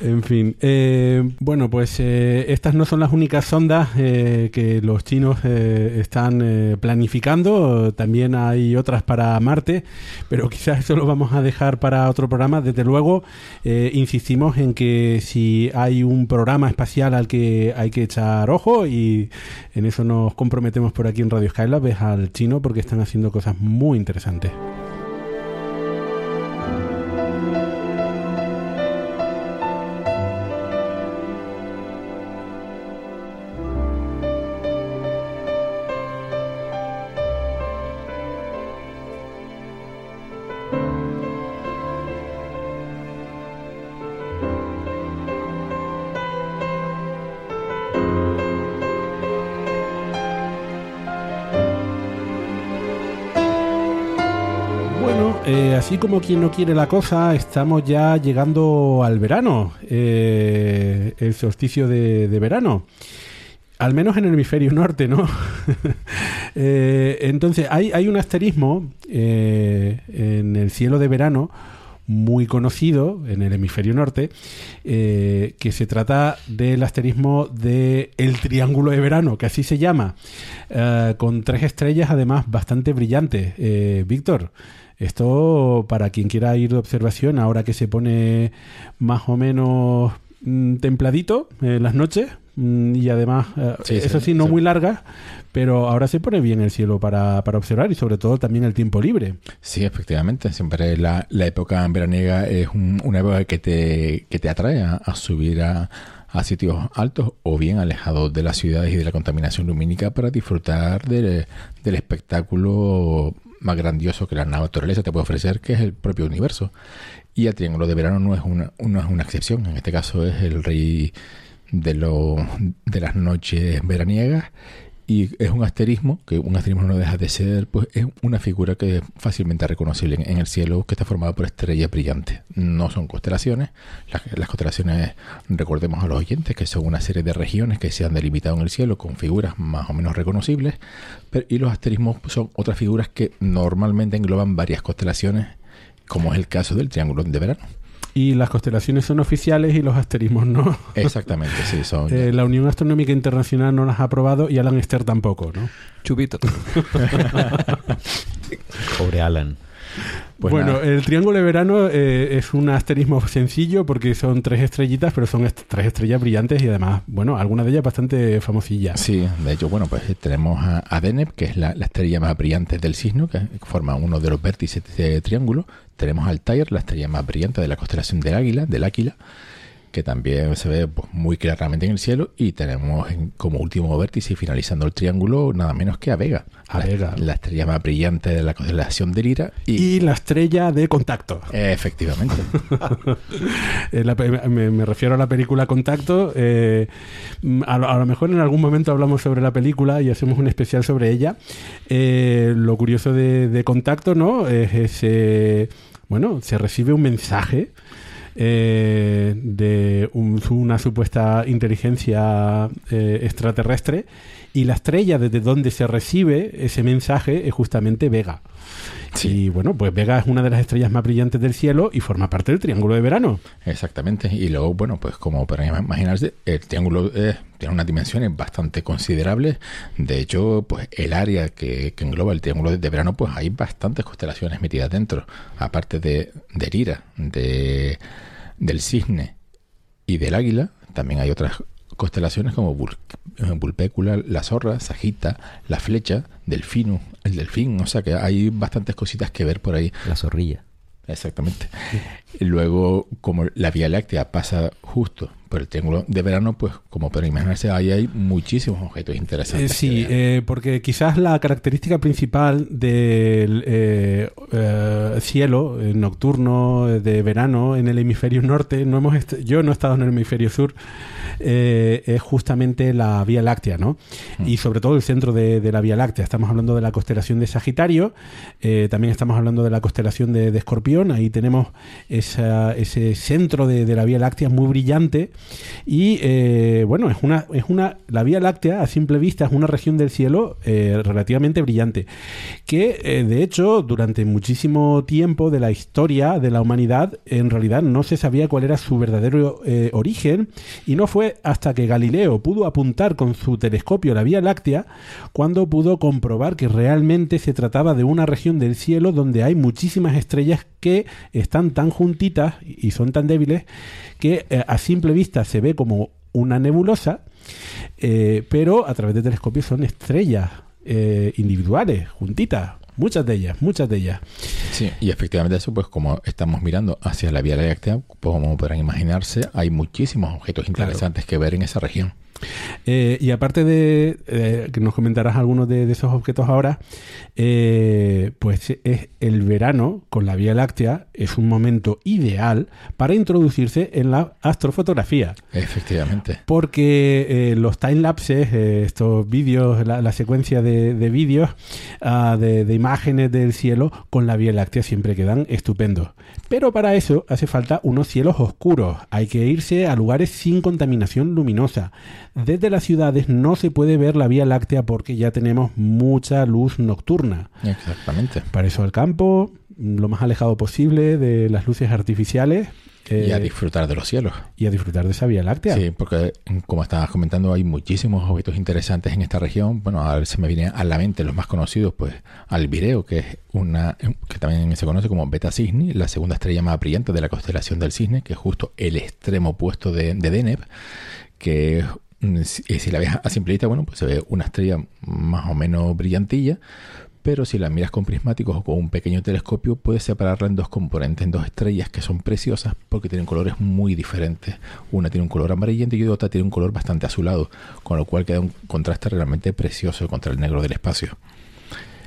en fin, eh, bueno, pues eh, estas no son las únicas sondas eh, que los chinos están planificando. También hay otras para Marte, pero quizás eso lo vamos a dejar para otro programa. Desde luego, insistimos en que si hay un programa espacial al que hay que echar ojo y en eso nos comprometemos por aquí en Radio Skylab, es al chino porque están haciendo cosas muy interesantes. Así como quien no quiere la cosa, estamos ya llegando al verano, eh, el solsticio de, verano. Al menos en el hemisferio norte, ¿no? Eh, entonces, hay, un asterismo eh, en el cielo de verano muy conocido en el hemisferio norte, que se trata del asterismo de el Triángulo de Verano, que así se llama, con tres estrellas además bastante brillantes. Víctor, esto, para quien quiera ir de observación, ahora que se pone más o menos mm, templadito en las noches, mm, y además, eh, eso sí, no muy larga, pero ahora se pone bien el cielo para, para, observar y sobre todo también el tiempo libre. Sí, efectivamente, siempre la, la época veraniega es una época que te, que te atrae a, subir a, a, sitios altos o bien alejados de las ciudades y de la contaminación lumínica para disfrutar del espectáculo más grandioso que la naturaleza te puede ofrecer, que es el propio universo. Y el Triángulo de Verano no es una, no es una excepción. En este caso es el rey de, lo, de las noches veraniegas y es un asterismo, que un asterismo no deja de ser, pues es una figura que es fácilmente reconocible en, el cielo, que está formada por estrellas brillantes. No son constelaciones. Las, constelaciones, recordemos a los oyentes, que son una serie de regiones que se han delimitado en el cielo con figuras más o menos reconocibles. y los asterismos son otras figuras que normalmente engloban varias constelaciones, como es el caso del Triángulo de Verano. Y las constelaciones son oficiales y los asterismos no. Exactamente, sí, son. Eh, la Unión Astronómica Internacional no las ha aprobado y Alan Esther tampoco, ¿no? Chubito. Pobre Alan. Pues bueno, el triángulo de verano eh, es un asterismo sencillo porque son tres estrellitas, pero son tres estrellas brillantes y además, bueno, algunas de ellas bastante famosillas. Sí, de hecho, bueno, pues tenemos a, Deneb, que es la, estrella más brillante del signo, que forma uno de los vértices de este triángulo. Tenemos Altair, la estrella más brillante de la constelación del Águila, del Águila que también se ve pues, muy claramente en el cielo. Y tenemos como último vértice, finalizando el triángulo, nada menos que a Vega. A la, Vega. La estrella más brillante de la constelación de Lira. Y, la estrella de Contacto. Efectivamente. Eh, me, refiero a la película Contacto. Eh, a, lo, mejor en algún momento hablamos sobre la película y hacemos un especial sobre ella. Eh, lo curioso de, de, Contacto, ¿no? Es ese. Bueno, se recibe un mensaje eh, de un- una supuesta inteligencia eh, extraterrestre y la estrella desde donde se recibe ese mensaje es justamente Vega. Sí. Y bueno, pues Vega es una de las estrellas más brillantes del cielo y forma parte del Triángulo de Verano. Exactamente. Y luego, bueno, pues como para imaginarse, el triángulo eh, tiene unas dimensiones bastante considerables. De hecho, pues el área que, que engloba el triángulo de verano, pues hay bastantes constelaciones metidas dentro. Aparte de, de Lira, de, del cisne y del águila, también hay otras constelaciones como Vul- eh, Vulpécula, la zorra, Sagita, la flecha, Delfino, el delfín. O sea que hay bastantes cositas que ver por ahí. La zorrilla. Exactamente. Luego, como la Vía Láctea pasa justo por el triángulo de verano, pues como para imaginarse, ahí hay muchísimos objetos Eh, interesantes. sí, que ver. eh, porque quizás la característica principal del eh, eh, cielo eh, nocturno eh, de verano en el hemisferio norte, no hemos yo no he estado en el hemisferio sur, eh, es justamente la Vía Láctea, ¿no? Y sobre todo el centro de, de la Vía Láctea. Estamos hablando de la constelación de Sagitario, eh, también estamos hablando de la constelación de, de Escorpión, ahí tenemos esa- ese centro de, de la Vía Láctea muy brillante y eh, bueno, es una, es una, la Vía Láctea a simple vista es una región del cielo eh, relativamente brillante, que eh, de hecho durante muchísimo tiempo de la historia de la humanidad en realidad no se sabía cuál era su verdadero origen y no fue hasta que Galileo pudo apuntar con su telescopio la Vía Láctea cuando pudo comprobar que realmente se trataba de una región del cielo donde hay muchísimas estrellas que están tan juntitas y son tan débiles que a simple vista se ve como una nebulosa, eh, pero a través de telescopios son estrellas eh, individuales, juntitas, muchas de ellas, muchas de ellas. Sí, y efectivamente eso, pues como estamos mirando hacia la Vía Láctea, pues, como podrán imaginarse, hay muchísimos objetos interesantes que ver en esa región. Eh, y aparte de eh, que nos comentarás algunos de, de esos objetos ahora, eh, pues es el verano con la Vía Láctea es un momento ideal para introducirse en la astrofotografía. Efectivamente. Porque los timelapses, eh, estos vídeos, la, la secuencia de, de vídeos, ah, de, de imágenes del cielo con la Vía Láctea siempre quedan estupendos. Pero para eso hace falta unos cielos oscuros. Hay que irse a lugares sin contaminación luminosa. Desde las ciudades no se puede ver la Vía Láctea porque ya tenemos mucha luz nocturna. Exactamente. Para eso al campo, lo más alejado posible de las luces artificiales. eh, y a disfrutar de los cielos. y a disfrutar de esa Vía Láctea. Sí, porque como estabas comentando, hay muchísimos objetos interesantes en esta región. Bueno, ahora se me viene a la mente los más conocidos, pues Albireo, que es una que también se conoce como Beta Cisni, la segunda estrella más brillante de la constelación del Cisne, que es justo el extremo opuesto de, de Deneb, que mm, si, si la ves a simple vista, bueno, pues se ve una estrella más o menos brillantilla, pero si la miras con prismáticos o con un pequeño telescopio, puedes separarla en dos componentes, en dos estrellas que son preciosas porque tienen colores muy diferentes. Una tiene un color amarillento y otra tiene un color bastante azulado, con lo cual queda un contraste realmente precioso contra el negro del espacio.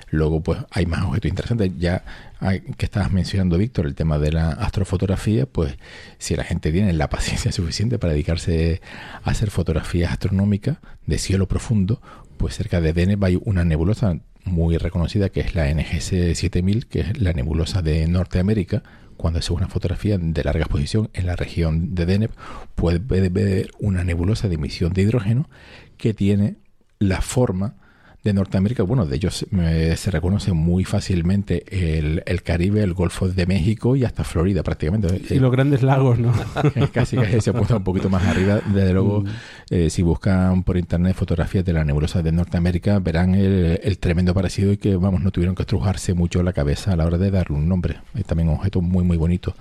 Luego, pues hay más objetos interesantes. Ya que estabas mencionando, Víctor, el tema de la astrofotografía, pues si la gente tiene la paciencia suficiente para dedicarse a hacer fotografías astronómicas de cielo profundo, pues cerca de Deneb hay una nebulosa muy reconocida que es la NGC 7000, que es la nebulosa de Norteamérica. Cuando ve una fotografía de larga exposición en la región de Deneb, puede ver una nebulosa de emisión de hidrógeno que tiene la forma de Norteamérica, bueno, de ellos eh, se reconoce muy fácilmente el, el Caribe, el Golfo de México y hasta Florida prácticamente. Y los grandes lagos, ¿no? casi casi se puesto un poquito más arriba. Desde luego, eh, si buscan por internet fotografías de la nebulosa de Norteamérica, verán el, el tremendo parecido y que, vamos, no tuvieron que estrujarse mucho la cabeza a la hora de darle un nombre. Es también un objeto muy, muy bonito.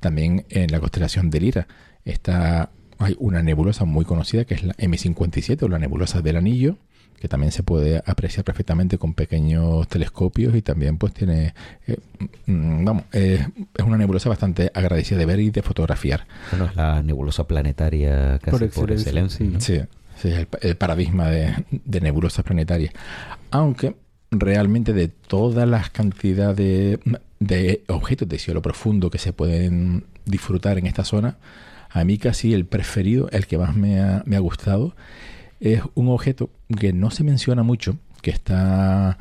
También en la constelación de Lira está, hay una nebulosa muy conocida que es la M57 o la nebulosa del anillo que también se puede apreciar perfectamente con pequeños telescopios y también pues tiene, eh, mm, vamos, eh, es una nebulosa bastante agradecida de ver y de fotografiar. Bueno, es la nebulosa planetaria casi Por por excelencia. excelencia. ¿no? Sí, sí, es el, el paradigma de, de nebulosas planetarias. Aunque realmente de todas las cantidades de, de objetos de cielo profundo que se pueden disfrutar en esta zona, a mí casi el preferido, el que más me ha, me ha gustado, es un objeto que no se menciona mucho, que está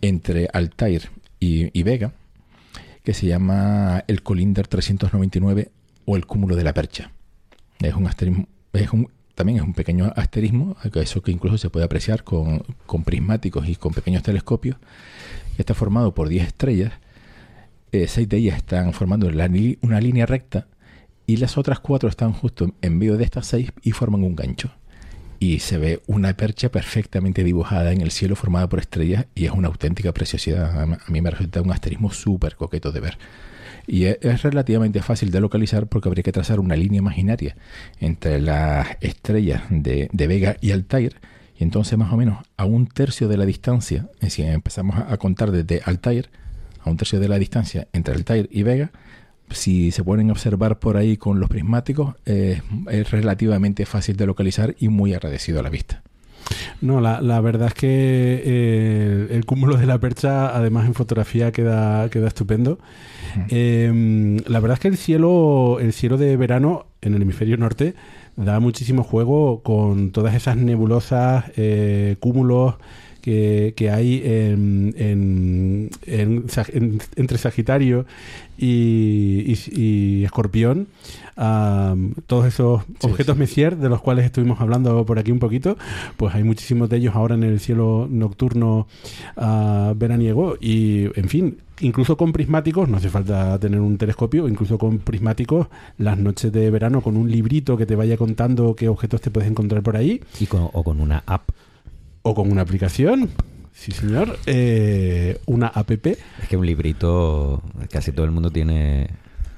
entre Altair y, Vega, que se llama el Colinder 399 o el cúmulo de la percha. Es un asterismo, es un, también es un pequeño asterismo, eso que incluso se puede apreciar con, prismáticos y con pequeños telescopios. Está formado por 10 estrellas, eh, seis de ellas están formando una línea recta y las otras cuatro están justo en medio de estas seis y forman un gancho. Y se ve una percha perfectamente dibujada en el cielo formada por estrellas y es una auténtica preciosidad. A mí me resulta un asterismo súper coqueto de ver. Y es, relativamente fácil de localizar porque habría que trazar una línea imaginaria entre las estrellas de, Vega y Altair. Y entonces más o menos a un tercio de la distancia, si empezamos a contar desde Altair, a un tercio de la distancia entre Altair y Vega, si se pueden observar por ahí con los prismáticos, es relativamente fácil de localizar y muy agradecido a la vista. No, la, la verdad es que eh, el cúmulo de la percha, además en fotografía, queda, queda estupendo. Em, la verdad es que el cielo, el cielo de verano en el hemisferio norte da muchísimo juego con todas esas nebulosas, eh, cúmulos que, hay en, entre Sagitario y, Escorpión. todos esos objetos Messier de los cuales estuvimos hablando por aquí un poquito, pues hay muchísimos de ellos ahora en el cielo nocturno uh, veraniego y, en fin, incluso con prismáticos, no hace falta tener un telescopio, incluso con prismáticos, las noches de verano con un librito que te vaya contando qué objetos te puedes encontrar por ahí. Y o con una app o con una aplicación. Sí, señor. Eh, una app. Es que un librito, casi todo el mundo tiene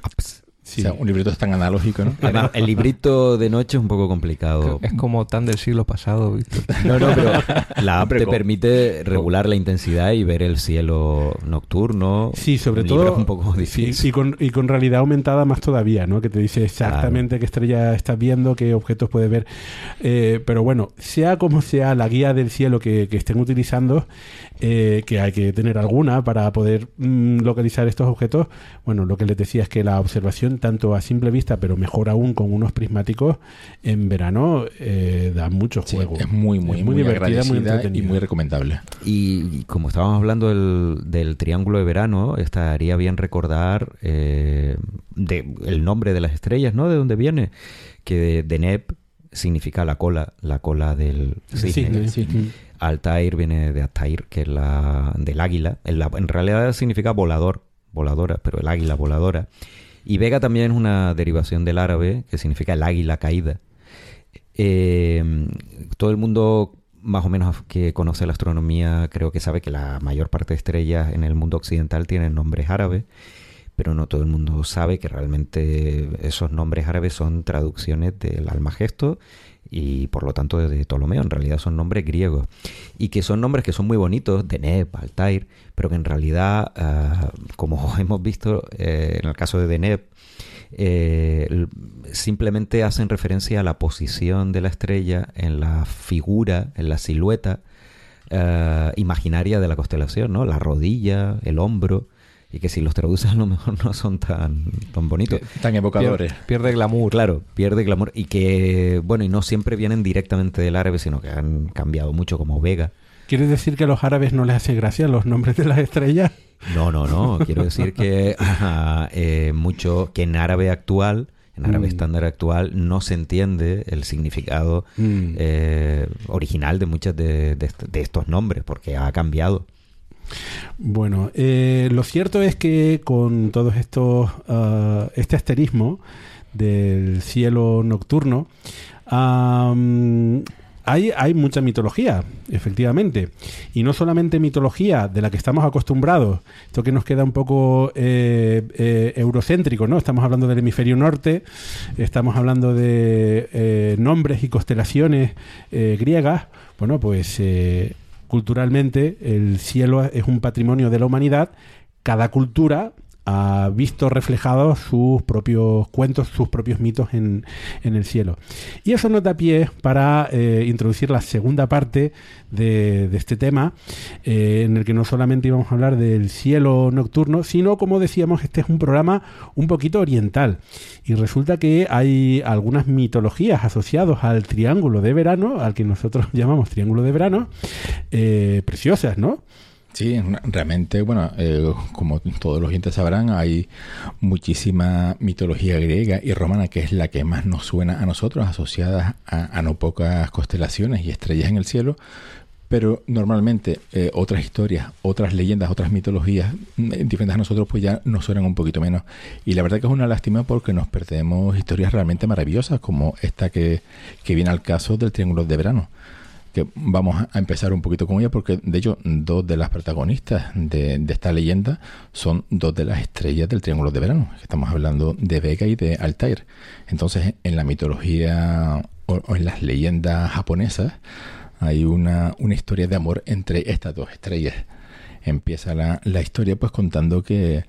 apps. O sea, un librito es tan analógico, ¿no? Además, el librito de noche es un poco complicado. Es como tan del siglo pasado, ¿viste? No, no, pero la app te permite regular la intensidad y ver el cielo nocturno. Sí, sobre todo. un poco difícil. Y, con, y con realidad aumentada más todavía, ¿no? Que te dice exactamente qué estrella estás viendo, qué objetos puedes ver. Eh, pero bueno, sea como sea la guía del cielo que, estén utilizando, eh, que hay que tener alguna para poder mm, localizar estos objetos, bueno, lo que les decía es que la observación tanto a simple vista, pero mejor aún con unos prismáticos, en verano eh, da mucho juego. es muy, muy, muy, divertida, muy y muy recomendable. Y, como estábamos hablando del, triángulo de verano, estaría bien recordar eh, el nombre de las estrellas, ¿no? De dónde viene. Que Deneb significa la cola, la cola del cisne. Altair viene de Altair, que es la del águila. en realidad significa volador, voladora, pero el águila voladora. Y Vega también es una derivación del árabe que significa el águila caída. Eh, todo el mundo más o menos que conoce la astronomía creo que sabe que la mayor parte de estrellas en el mundo occidental tienen nombres árabes, pero no todo el mundo sabe que realmente esos nombres árabes son traducciones del Almagesto y por lo tanto de Ptolomeo. En realidad son nombres griegos y que son nombres que son muy bonitos, Deneb, Altair, pero que en realidad, ah, como hemos visto eh, en el caso de Deneb, eh, simplemente hacen referencia a la posición de la estrella en la figura, en la silueta imaginaria de la constelación, ¿no? La rodilla, el hombro y que si los traduces a lo mejor no son tan, tan bonitos. Tan evocadores. Pierde, glamour. Claro, pierde glamour. Y que, bueno, y no siempre vienen directamente del árabe, sino que han cambiado mucho como Vega. ¿Quieres decir que a los árabes no les hace gracia los nombres de las estrellas? No, no, no. Quiero decir que eh, mucho, que en árabe actual, en árabe mm. estándar actual, no se entiende el significado mm. eh, original de muchos de, de estos nombres, porque ha cambiado. Bueno, eh, lo cierto es que con todos estos, ah, este asterismo del cielo nocturno, hay, hay, mucha mitología, efectivamente. Y no solamente mitología de la que estamos acostumbrados, esto que nos queda un poco eh, eh, eurocéntrico, ¿no? Estamos hablando del hemisferio norte, estamos hablando de nombres y constelaciones griegas. Bueno, pues culturalmente el cielo es un patrimonio de la humanidad. Cada cultura ha visto reflejados sus propios cuentos, sus propios mitos en, el cielo. Y eso nos da pie para eh, introducir la segunda parte de, este tema, eh, en el que no solamente íbamos a hablar del cielo nocturno, sino, como decíamos, este es un programa un poquito oriental. Y resulta que hay algunas mitologías asociadas al triángulo de verano, al que nosotros llamamos triángulo de verano, eh, preciosas, ¿no? Sí, realmente, bueno, eh, como todos los oyentes sabrán, hay muchísima mitología griega y romana que es la que más nos suena a nosotros, asociada a, no pocas constelaciones y estrellas en el cielo, pero normalmente eh, otras historias, otras leyendas, otras mitologías mm, diferentes a nosotros, pues ya nos suenan un poquito menos. Y la verdad que es una lástima porque nos perdemos historias realmente maravillosas, como esta que, que viene al caso del Triángulo de Verano que vamos a empezar un poquito con ella porque de hecho dos de las protagonistas de, esta leyenda son dos de las estrellas del Triángulo de Verano. Estamos hablando de Vega y de Altair. Entonces en la mitología o, en las leyendas japonesas hay una, una, historia de amor entre estas dos estrellas. Empieza la, la historia pues contando que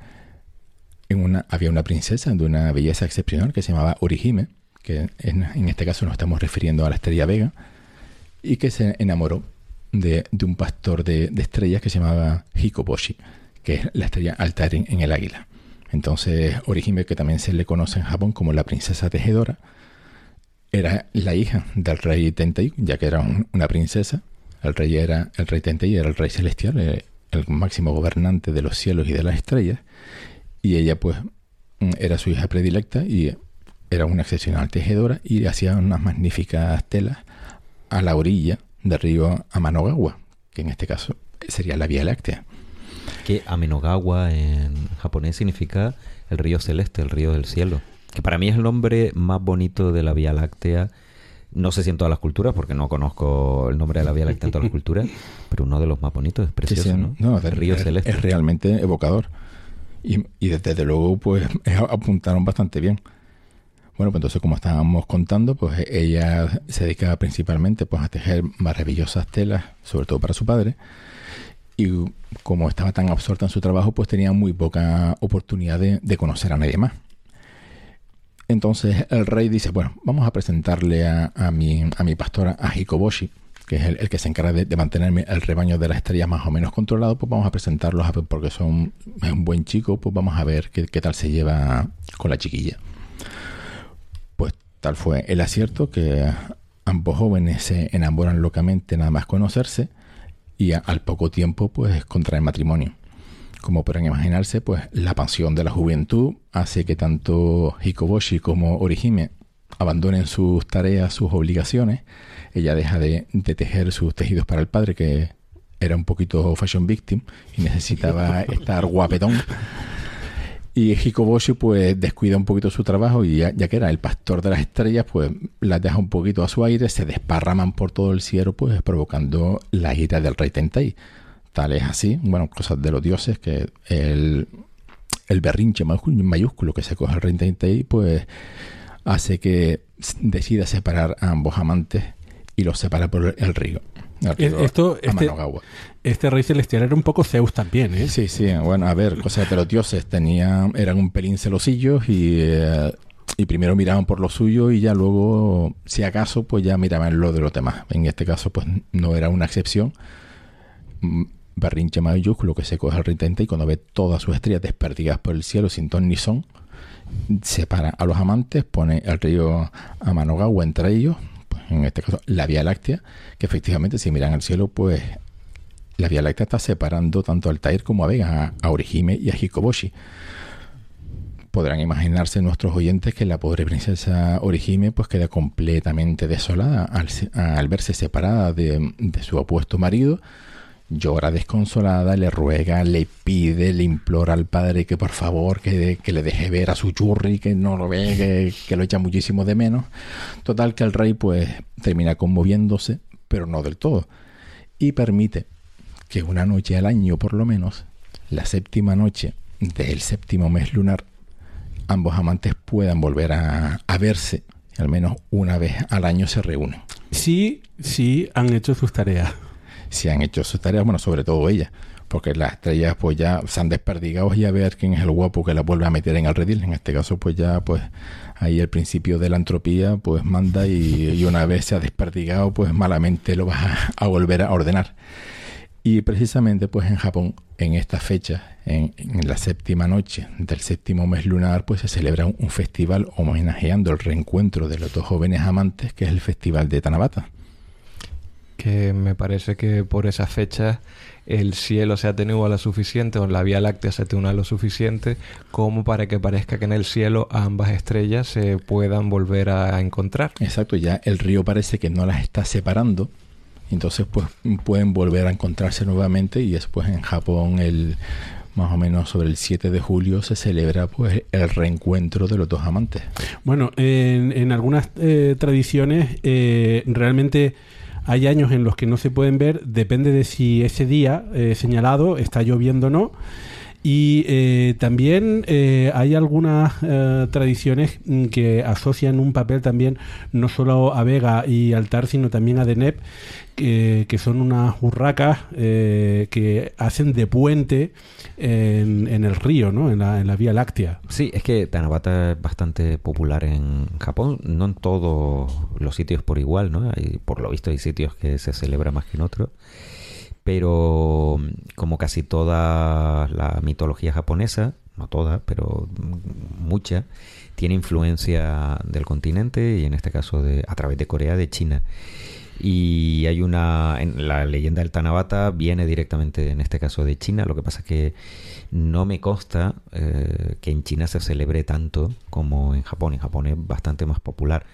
en una, había una princesa de una belleza excepcional que se llamaba Orihime, que en, en este caso nos estamos refiriendo a la estrella Vega y que se enamoró de, un pastor de, estrellas que se llamaba Hikoboshi, que es la estrella Altair en, el águila. Entonces, Orihime, que también se le conoce en Japón como la princesa tejedora, era la hija del rey Tentei, ya que era una princesa. El rey era el rey Tentei, era el rey celestial, eh, el máximo gobernante de los cielos y de las estrellas. Y ella, pues, mm, era su hija predilecta y era una excepcional tejedora y hacía unas magníficas telas a la orilla del río Amanogawa, que en este caso sería la Vía Láctea. Que Amenogawa en japonés significa el río celeste, el río del cielo. Que para mí es el nombre más bonito de la Vía Láctea. No sé si en todas las culturas, porque no conozco el nombre de la Vía Láctea en todas las culturas, pero uno de los más bonitos, es precioso, ¿no? el río celeste. Es realmente evocador. Y, y desde luego, pues apuntaron bastante bien. Bueno, pues entonces como estábamos contando, pues ella se dedicaba principalmente pues a tejer maravillosas telas, sobre todo para su padre. Y como estaba tan absorta en su trabajo, pues tenía muy poca oportunidad de, conocer a nadie más. Entonces el rey dice, bueno, vamos a presentarle a, mi, a mi pastora, a Hikoboshi, que es el, que se encarga de, mantenerme el rebaño de las estrellas más o menos controlado, pues vamos a presentarlos a, porque son es un buen chico, pues vamos a ver qué tal se lleva con la chiquilla. Tal fue el acierto que ambos jóvenes se enamoran locamente nada más conocerse y al poco tiempo pues contraen matrimonio. Como podrán imaginarse, pues la pasión de la juventud hace que tanto Hikoboshi como Orihime abandonen sus tareas, sus obligaciones. Ella deja de, de tejer sus tejidos para el padre, que era un poquito fashion victim y necesitaba estar guapetón. Y Hikoboshi pues descuida un poquito su trabajo y ya, que era el pastor de las estrellas, pues las deja un poquito a su aire, se desparraman por todo el cielo, pues provocando la ira del rey Tentei. Tal es así, bueno, cosas de los dioses, que el, el berrinche mayúsculo que se coge el rey Tentei, pues hace que decida separar a ambos amantes y los separa por el río. Esto, este, este, rey celestial era un poco Zeus también, ¿eh? Sí, sí, bueno, a ver, cosas de los dioses tenía, eran un pelín celosillos y, eh, y primero miraban por lo suyo y ya luego, si acaso, pues ya miraban lo de los demás. En este caso, pues no era una excepción. Mm, Berrinche mayúsculo que se coge al rey y cuando ve todas sus estrellas desperdigadas por el cielo sin ton ni son, separa a los amantes, pone el río Amanogawa entre ellos, en este caso la Vía Láctea, que efectivamente si miran al cielo, pues la Vía Láctea está separando tanto a Altair como a Vega, a, Orihime y a Hikoboshi. Podrán imaginarse nuestros oyentes que la pobre princesa Orihime pues queda completamente desolada al, verse separada de, de su opuesto marido, llora desconsolada, le ruega, le pide, le implora al padre que por favor que, le deje ver a su churri, que no lo ve, que, lo echa muchísimo de menos. Total que el rey pues termina conmoviéndose, pero no del todo, y permite que una noche al año por lo menos, la séptima noche del séptimo mes lunar, ambos amantes puedan volver a, a verse, al menos una vez al año se reúnen. Sí, sí, han hecho sus tareas si han hecho sus tareas, bueno, sobre todo ella, porque las estrellas pues ya se han desperdigado y a ver quién es el guapo que la vuelve a meter en el redil. En este caso pues ya pues ahí el principio de la entropía pues manda y, una vez se ha desperdigado pues malamente lo vas a, volver a ordenar. Y precisamente pues en Japón en esta fecha, en, la séptima noche del séptimo mes lunar, pues se celebra un festival homenajeando el reencuentro de los dos jóvenes amantes que es el festival de Tanabata. Que me parece que por esas fechas el cielo se atenúa lo suficiente o la Vía Láctea se atenúa lo suficiente como para que parezca que en el cielo ambas estrellas se puedan volver a encontrar. Exacto, ya el río parece que no las está separando, entonces pues pueden volver a encontrarse nuevamente y después en Japón el más o menos sobre el 7 de julio se celebra pues el reencuentro de los dos amantes. Bueno, en, en algunas eh, tradiciones eh, realmente hay años en los que no se pueden ver, depende de si ese día eh, señalado está lloviendo o no. Y eh, también eh, hay algunas tradiciones mm, que asocian un papel también no solo a Vega y Altar, sino también a Deneb, que, son unas burracas eh, que hacen de puente en, en el río, ¿no? en, la, en la Vía Láctea. Sí, es que Tanabata es bastante popular en Japón, no en todos los sitios por igual, ¿no? Hay, por lo visto hay sitios que se celebra más que en otros, pero como casi toda la mitología japonesa, no toda, pero mucha, tiene influencia del continente y en este caso de, a través de Corea, de China. Y hay una. En la leyenda del Tanabata viene directamente, en este caso, de China. Lo que pasa es que no me consta eh, que en China se celebre tanto como en Japón. En Japón es bastante más popular.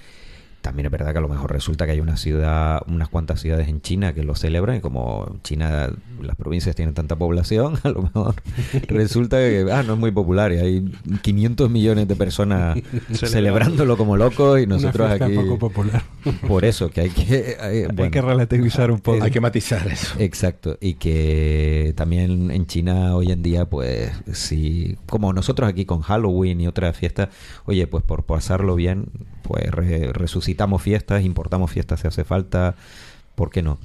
También es verdad que a lo mejor resulta que hay una ciudad, unas cuantas ciudades en China que lo celebran y como China, las provincias tienen tanta población, a lo mejor resulta que ah, no es muy popular y hay 500 millones de personas celebrándolo como locos y nosotros Una aquí... poco popular. Por eso, que hay que... eh, Hay bueno, que relativizar un poco. Hay que matizar eso. Exacto, y que también en China hoy en día, pues sí, como nosotros aquí con Halloween y otras fiestas, oye, pues por pasarlo bien, pues re- resucitamos fiestas, importamos fiestas si hace falta, ¿por qué no?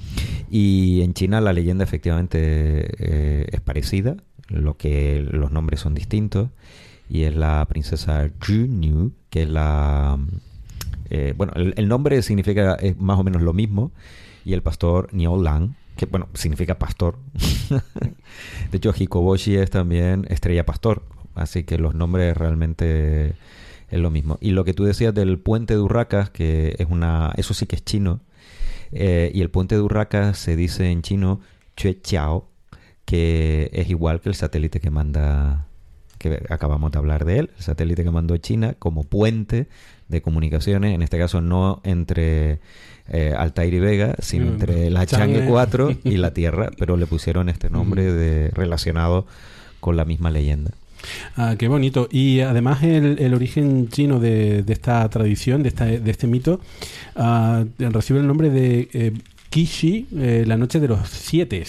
Y en China la leyenda efectivamente eh, es parecida, lo que los nombres son distintos, y es la princesa Junyu, que es la... eh, bueno, el, nombre significa es más o menos lo mismo, y el pastor Niao Lang, que bueno, significa pastor. de hecho, Hikoboshi es también estrella pastor, así que los nombres realmente es lo mismo. Y lo que tú decías del puente de Urracas, que es una, eso sí que es chino, eh, y el puente de Urracas se dice en chino Chue Chiao, que es igual que el satélite que manda, que acabamos de hablar de él, el satélite que mandó China como puente de comunicaciones, en este caso no entre eh, Altair y Vega, sino Mm, entre la Chang'e Chang'e. 4 y la Tierra, pero le pusieron este nombre de, relacionado con la misma leyenda. Ah, qué bonito. Y además el, el origen chino de, esta tradición, de, esta, de este mito, ah, recibe el nombre de eh, Kishi, eh, la noche de los siete.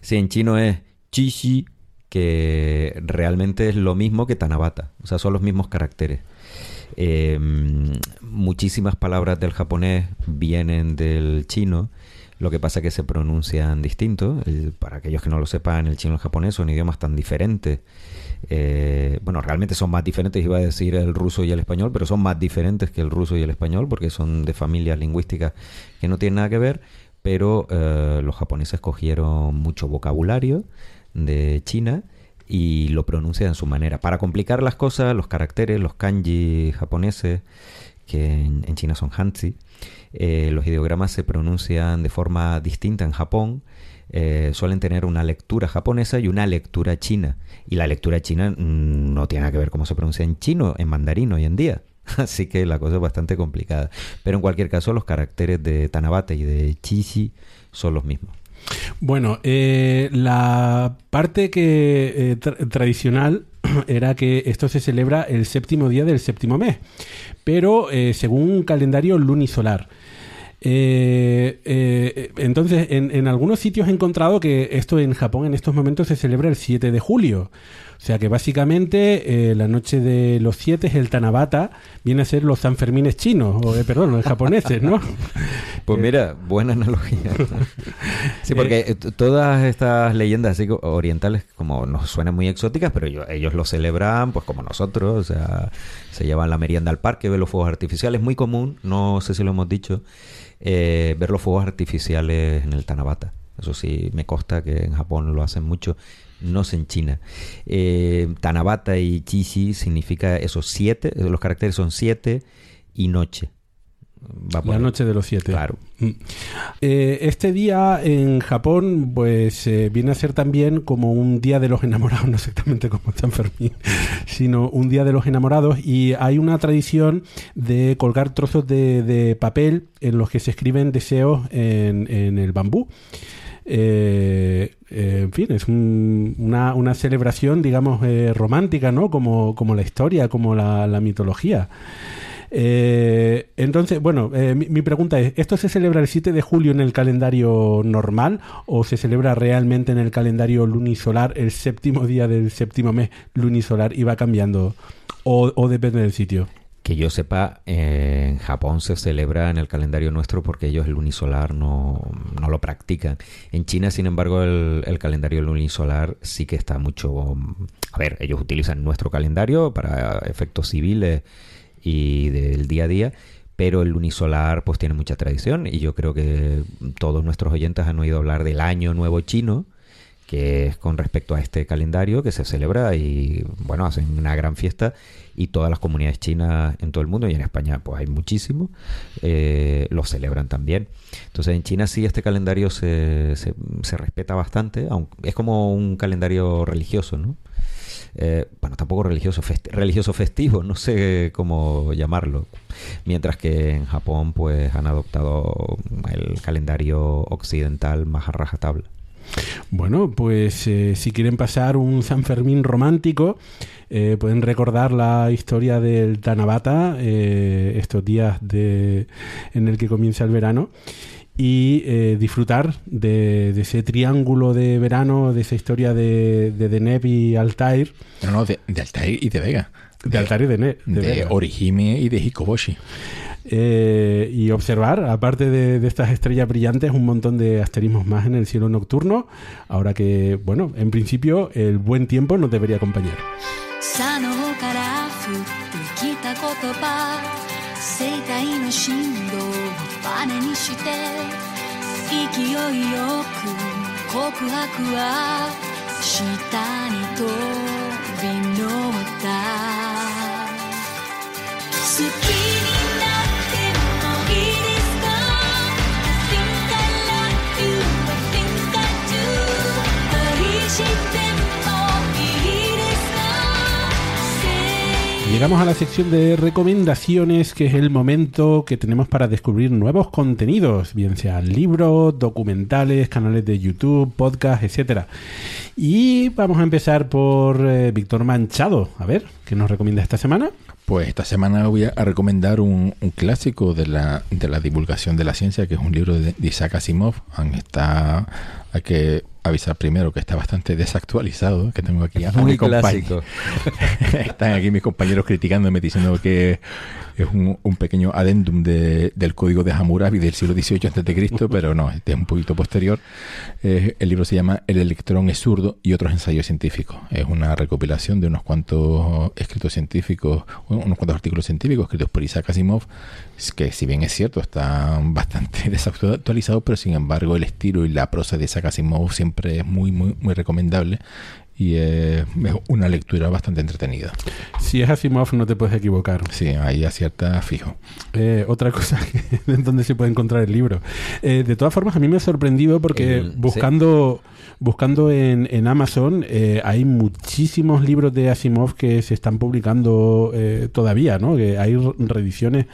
Sí, en chino es Chishi, que realmente es lo mismo que Tanabata. O sea, son los mismos caracteres. Eh, muchísimas palabras del japonés vienen del chino. Lo que pasa es que se pronuncian distintos. El- para aquellos que no lo sepan, el chino y el japonés son idiomas tan diferentes. Eh, bueno, realmente son más diferentes, iba a decir el ruso y el español, pero son más diferentes que el ruso y el español porque son de familias lingüísticas que no tienen nada que ver. Pero eh, los japoneses cogieron mucho vocabulario de China y lo pronuncian a su manera. Para complicar las cosas, los caracteres, los kanji japoneses, que en, China son hanzi, eh, los ideogramas se pronuncian de forma distinta en Japón. eh, suelen tener una lectura japonesa y una lectura china. Y la lectura china mm, no tiene nada que ver cómo se pronuncia en chino, en mandarín hoy en día. Así que la cosa es bastante complicada. Pero en cualquier caso, los caracteres de Tanabate y de Chishi son los mismos. Bueno, eh, la parte que tra- tradicional era que esto se celebra el séptimo día del séptimo mes, pero eh, según un calendario lunisolar. Eh, eh, entonces, en, en algunos sitios he encontrado que esto en Japón en estos momentos se celebra el 7 de julio. O sea que básicamente eh, la noche de los 7 es el Tanabata, viene a ser los Sanfermines chinos, o eh, perdón, los japoneses, ¿no? Pues mira, buena analogía. Sí, porque eh, t- todas estas leyendas así orientales como nos suenan muy exóticas, pero ellos, ellos lo celebran pues como nosotros, o sea, se llevan la merienda al parque, ven los fuegos artificiales, muy común, no sé si lo hemos dicho, eh, ver los fuegos artificiales en el Tanabata. Eso sí, me consta que en Japón lo hacen mucho, no sé en China. Eh, Tanabata y Chishi significa esos siete, los caracteres son siete y noche. Va la noche de los siete. Claro. Mm. Eh, este día en Japón, pues eh, viene a ser también como un día de los enamorados, no exactamente como San Fermín, sino un día de los enamorados. Y hay una tradición de colgar trozos de, de papel en los que se escriben deseos en, en el bambú. Eh, eh, en fin, es un- una, una celebración, digamos, eh, romántica, ¿no? Como, la historia, como la, mitología. Eh, entonces, bueno, mi, mi pregunta es, ¿esto se celebra el 7 de julio en el calendario normal o se celebra realmente en el calendario lunisolar el séptimo día del séptimo mes lunisolar y va cambiando? ¿O, o depende del sitio? Que yo sepa, en Japón se celebra en el calendario nuestro porque ellos el lunisolar no, no lo practican. En China, sin embargo, el, el calendario lunisolar sí que está mucho... A ver, ellos utilizan nuestro calendario para efectos civiles y del día a día, pero el lunisolar pues tiene mucha tradición y yo creo que todos nuestros oyentes han oído hablar del Año Nuevo Chino, que es con respecto a este calendario que se celebra y bueno, hacen una gran fiesta y todas las comunidades chinas en todo el mundo y en España pues hay muchísimo, eh, lo celebran también. Entonces en China sí este calendario se, se, respeta bastante, aunque es como un calendario religioso, ¿no? Eh, bueno, tampoco religioso, religioso festivo, no sé cómo llamarlo. Mientras que en Japón pues han adoptado el calendario occidental más a rajatabla. Bueno, pues eh, si quieren pasar un San Fermín romántico, eh, pueden recordar la historia del Tanabata, eh, estos días de, en el que comienza el verano, y eh, disfrutar de, de ese triángulo de verano, de esa historia de, de Deneb y Altair, No, no, de, de Altair y de Vega. de Altair y Deneb. de de. Orihime y de Hikoboshi. Eh, y observar, aparte de, de estas estrellas brillantes, un montón de asterismos más en el cielo nocturno. Ahora que, bueno, en principio el buen tiempo nos debería acompañar. Llegamos a la sección de recomendaciones, que es el momento que tenemos para descubrir nuevos contenidos, bien sean libros, documentales, canales de YouTube, podcast, etcétera. Y vamos a empezar por eh, Víctor Manchado. A ver, ¿qué nos recomienda esta semana? Pues esta semana voy a recomendar un, un clásico de la, de la divulgación de la ciencia, que es un libro de, de Isaac Asimov. Está, hay que avisar primero que está bastante desactualizado, que tengo aquí a Muy mi. Están aquí mis compañeros criticándome, diciendo que es un, un pequeño adendum de- del código de Hammurabi del siglo XVIII a.C., pero no, este es un poquito posterior. El libro se llama El electrón es zurdo y otros ensayos científicos. Es una recopilación de unos cuantos escritos científicos, unos cuantos artículos científicos escritos por Isaac Asimov, que si bien es cierto, están bastante desactualizados, pero sin embargo el estilo y la prosa de Isaac Asimov siempre es muy, muy, muy recomendable y eh, es una lectura bastante entretenida. Si es Asimov, no te puedes equivocar. Sí, ahí acierta fijo. Eh, otra cosa que, en donde se puede encontrar el libro. Eh, de todas formas, a mí me ha sorprendido porque El- buscando, buscando en, en Amazon eh, hay muchísimos libros de Asimov que se están publicando eh, todavía, ¿no? Que hay re- reediciones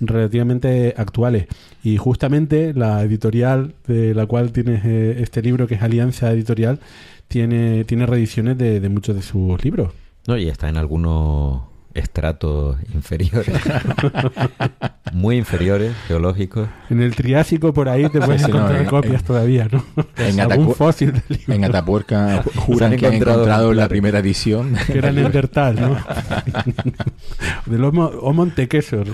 relativamente actuales. Y justamente la editorial de la cual tienes eh, este libro, que es Alianza Editorial, tiene, tiene reediciones de, de muchos de sus libros. No, y está en algunos estratos inferiores. Muy inferiores, geológicos. En el Triásico por ahí te puedes Sí, no, encontrar en- copias en- todavía, ¿no? en fósil del libro. En Atapuerca ju- juran Se han que han encontrado encontrado la primera edición. que era Neandertal, ¿no? Del Homo, homo antequesor.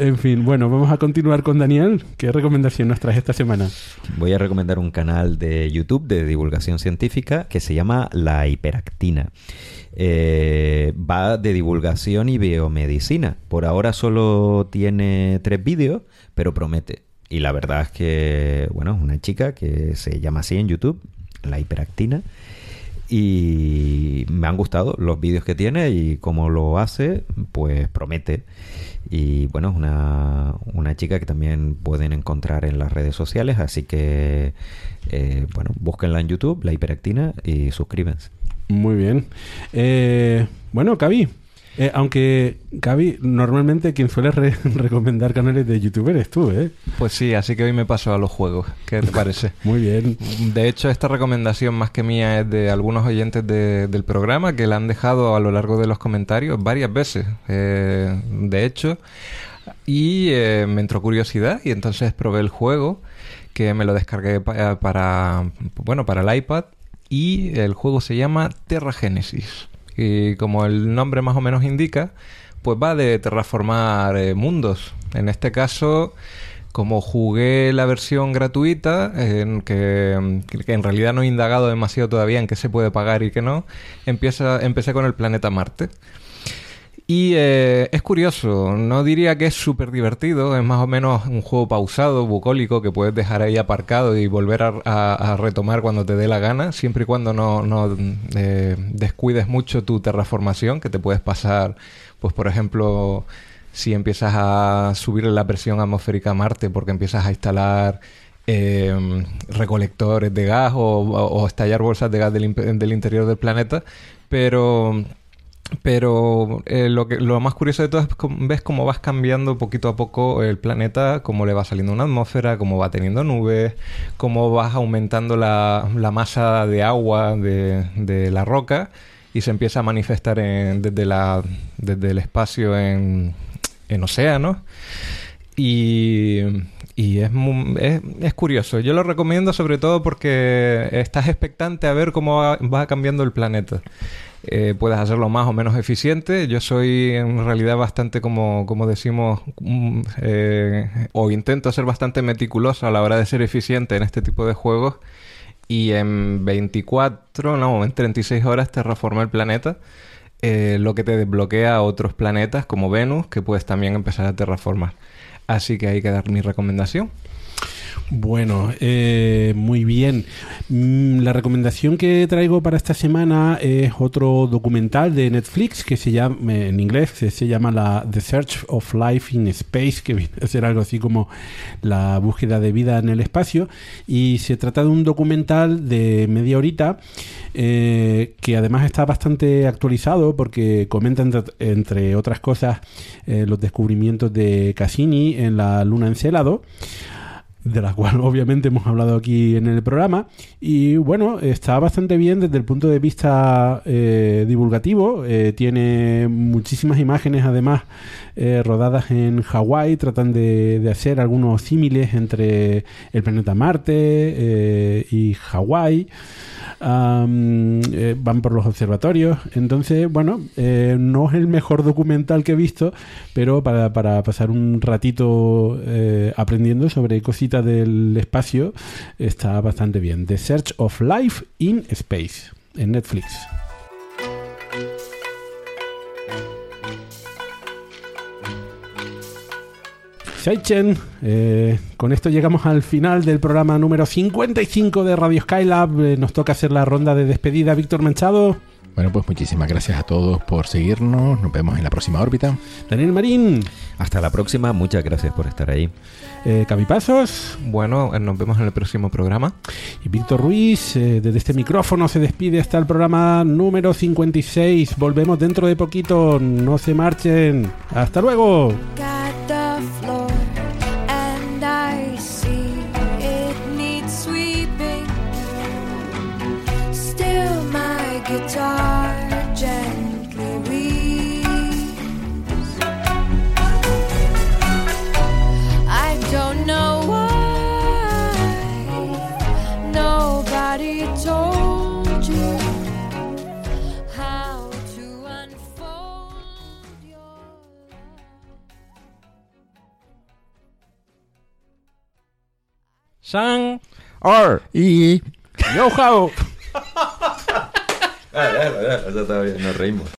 En fin, bueno, vamos a continuar con Daniel. ¿Qué recomendación nos traes esta semana? Voy a recomendar un canal de YouTube de divulgación científica que se llama La Hiperactina. Eh, va de divulgación y biomedicina. Por ahora solo tiene tres vídeos, pero promete. Y la verdad es que, bueno, es una chica que se llama así en YouTube, La Hiperactina. Y me han gustado los vídeos que tiene y cómo lo hace, pues promete. Y bueno, es una, una chica que también pueden encontrar en las redes sociales, así que eh, bueno, búsquenla en YouTube, la hiperactina, y suscríbanse. Muy bien. Eh, bueno, Cavi, eh, aunque, Gaby, normalmente quien suele re- recomendar canales de youtuber es tú, ¿eh? Pues sí, así que hoy me paso a los juegos. ¿Qué te parece? Muy bien. De hecho, esta recomendación más que mía es de algunos oyentes de- del programa que la han dejado a lo largo de los comentarios varias veces. Eh, de hecho, y eh, me entró curiosidad y entonces probé el juego que me lo descargué pa- para, bueno, para el iPad y el juego se llama Terra Genesis. Y como el nombre más o menos indica, pues va de terraformar eh, mundos. En este caso, como jugué la versión gratuita, en que, que en realidad no he indagado demasiado todavía en qué se puede pagar y qué no, empieza, empecé con el planeta Marte. Y eh, es curioso, no diría que es súper divertido, es más o menos un juego pausado, bucólico, que puedes dejar ahí aparcado y volver a, retomar cuando te dé la gana, siempre y cuando no, eh, descuides mucho tu terraformación, que te puedes pasar, pues por ejemplo, si empiezas a subir la presión atmosférica a Marte porque empiezas a instalar eh, recolectores de gas o, o- estallar bolsas de gas del interior del planeta, pero pero eh, lo, que, lo más curioso de todo es ves cómo vas cambiando poquito a poco el planeta, cómo le va saliendo una atmósfera, cómo va teniendo nubes, cómo vas aumentando la, la masa de agua de, de la roca y se empieza a manifestar en- desde, la, desde el espacio en, en océanos. Y, y es, es, es curioso. Yo lo recomiendo sobre todo porque estás expectante a ver cómo va, cambiando el planeta. Eh, puedes hacerlo más o menos eficiente. Yo soy en realidad bastante, como, como decimos, mm, eh, o intento ser bastante meticuloso a la hora de ser eficiente en este tipo de juegos. Y en 24, no, en 36 horas terraformé el planeta. eh, lo que te desbloquea otros planetas como Venus, que puedes también empezar a terraformar. Así que hay que dar mi recomendación. Bueno, eh, muy bien. Mm, La recomendación que traigo para esta semana es otro documental de Netflix que se llama, en inglés, se, llama la The Search of Life in Space, que viene a ser algo así como la búsqueda de vida en el espacio. Y se trata de un documental de media horita eh, que además está bastante actualizado porque comenta entre, entre otras cosas eh, los descubrimientos de Cassini en la luna Encelado de la cual obviamente hemos hablado aquí en el programa. Y bueno, está bastante bien desde el punto de vista eh, divulgativo. Eh, tiene muchísimas imágenes además eh, rodadas en Hawái. Tratan de, de hacer algunos símiles entre el planeta Marte y Hawái. Eh, van por los observatorios. Entonces, bueno, eh, no es el mejor documental que he visto, pero para, para pasar un ratito eh, aprendiendo sobre cositas del espacio está bastante bien. The Search of Life in Space en Netflix. Seichen, eh, con esto llegamos al final del programa número 55 de Radio Skylab. Eh, nos toca hacer la ronda de despedida. Víctor Manchado, Bueno, pues muchísimas gracias a todos por seguirnos. Nos vemos en la próxima órbita. Daniel Marín, Hasta la próxima, muchas gracias por estar ahí. eh, Bueno, eh, nos vemos en el próximo programa. y Víctor Ruiz. Eh, desde este micrófono se despide hasta el programa número 56. Volvemos dentro de poquito. No se marchen. Hasta luego. Guitar gently weeps. I don't know why nobody told you how to unfold your love. San. Y Yo, how. Eso está bien, nos reímos.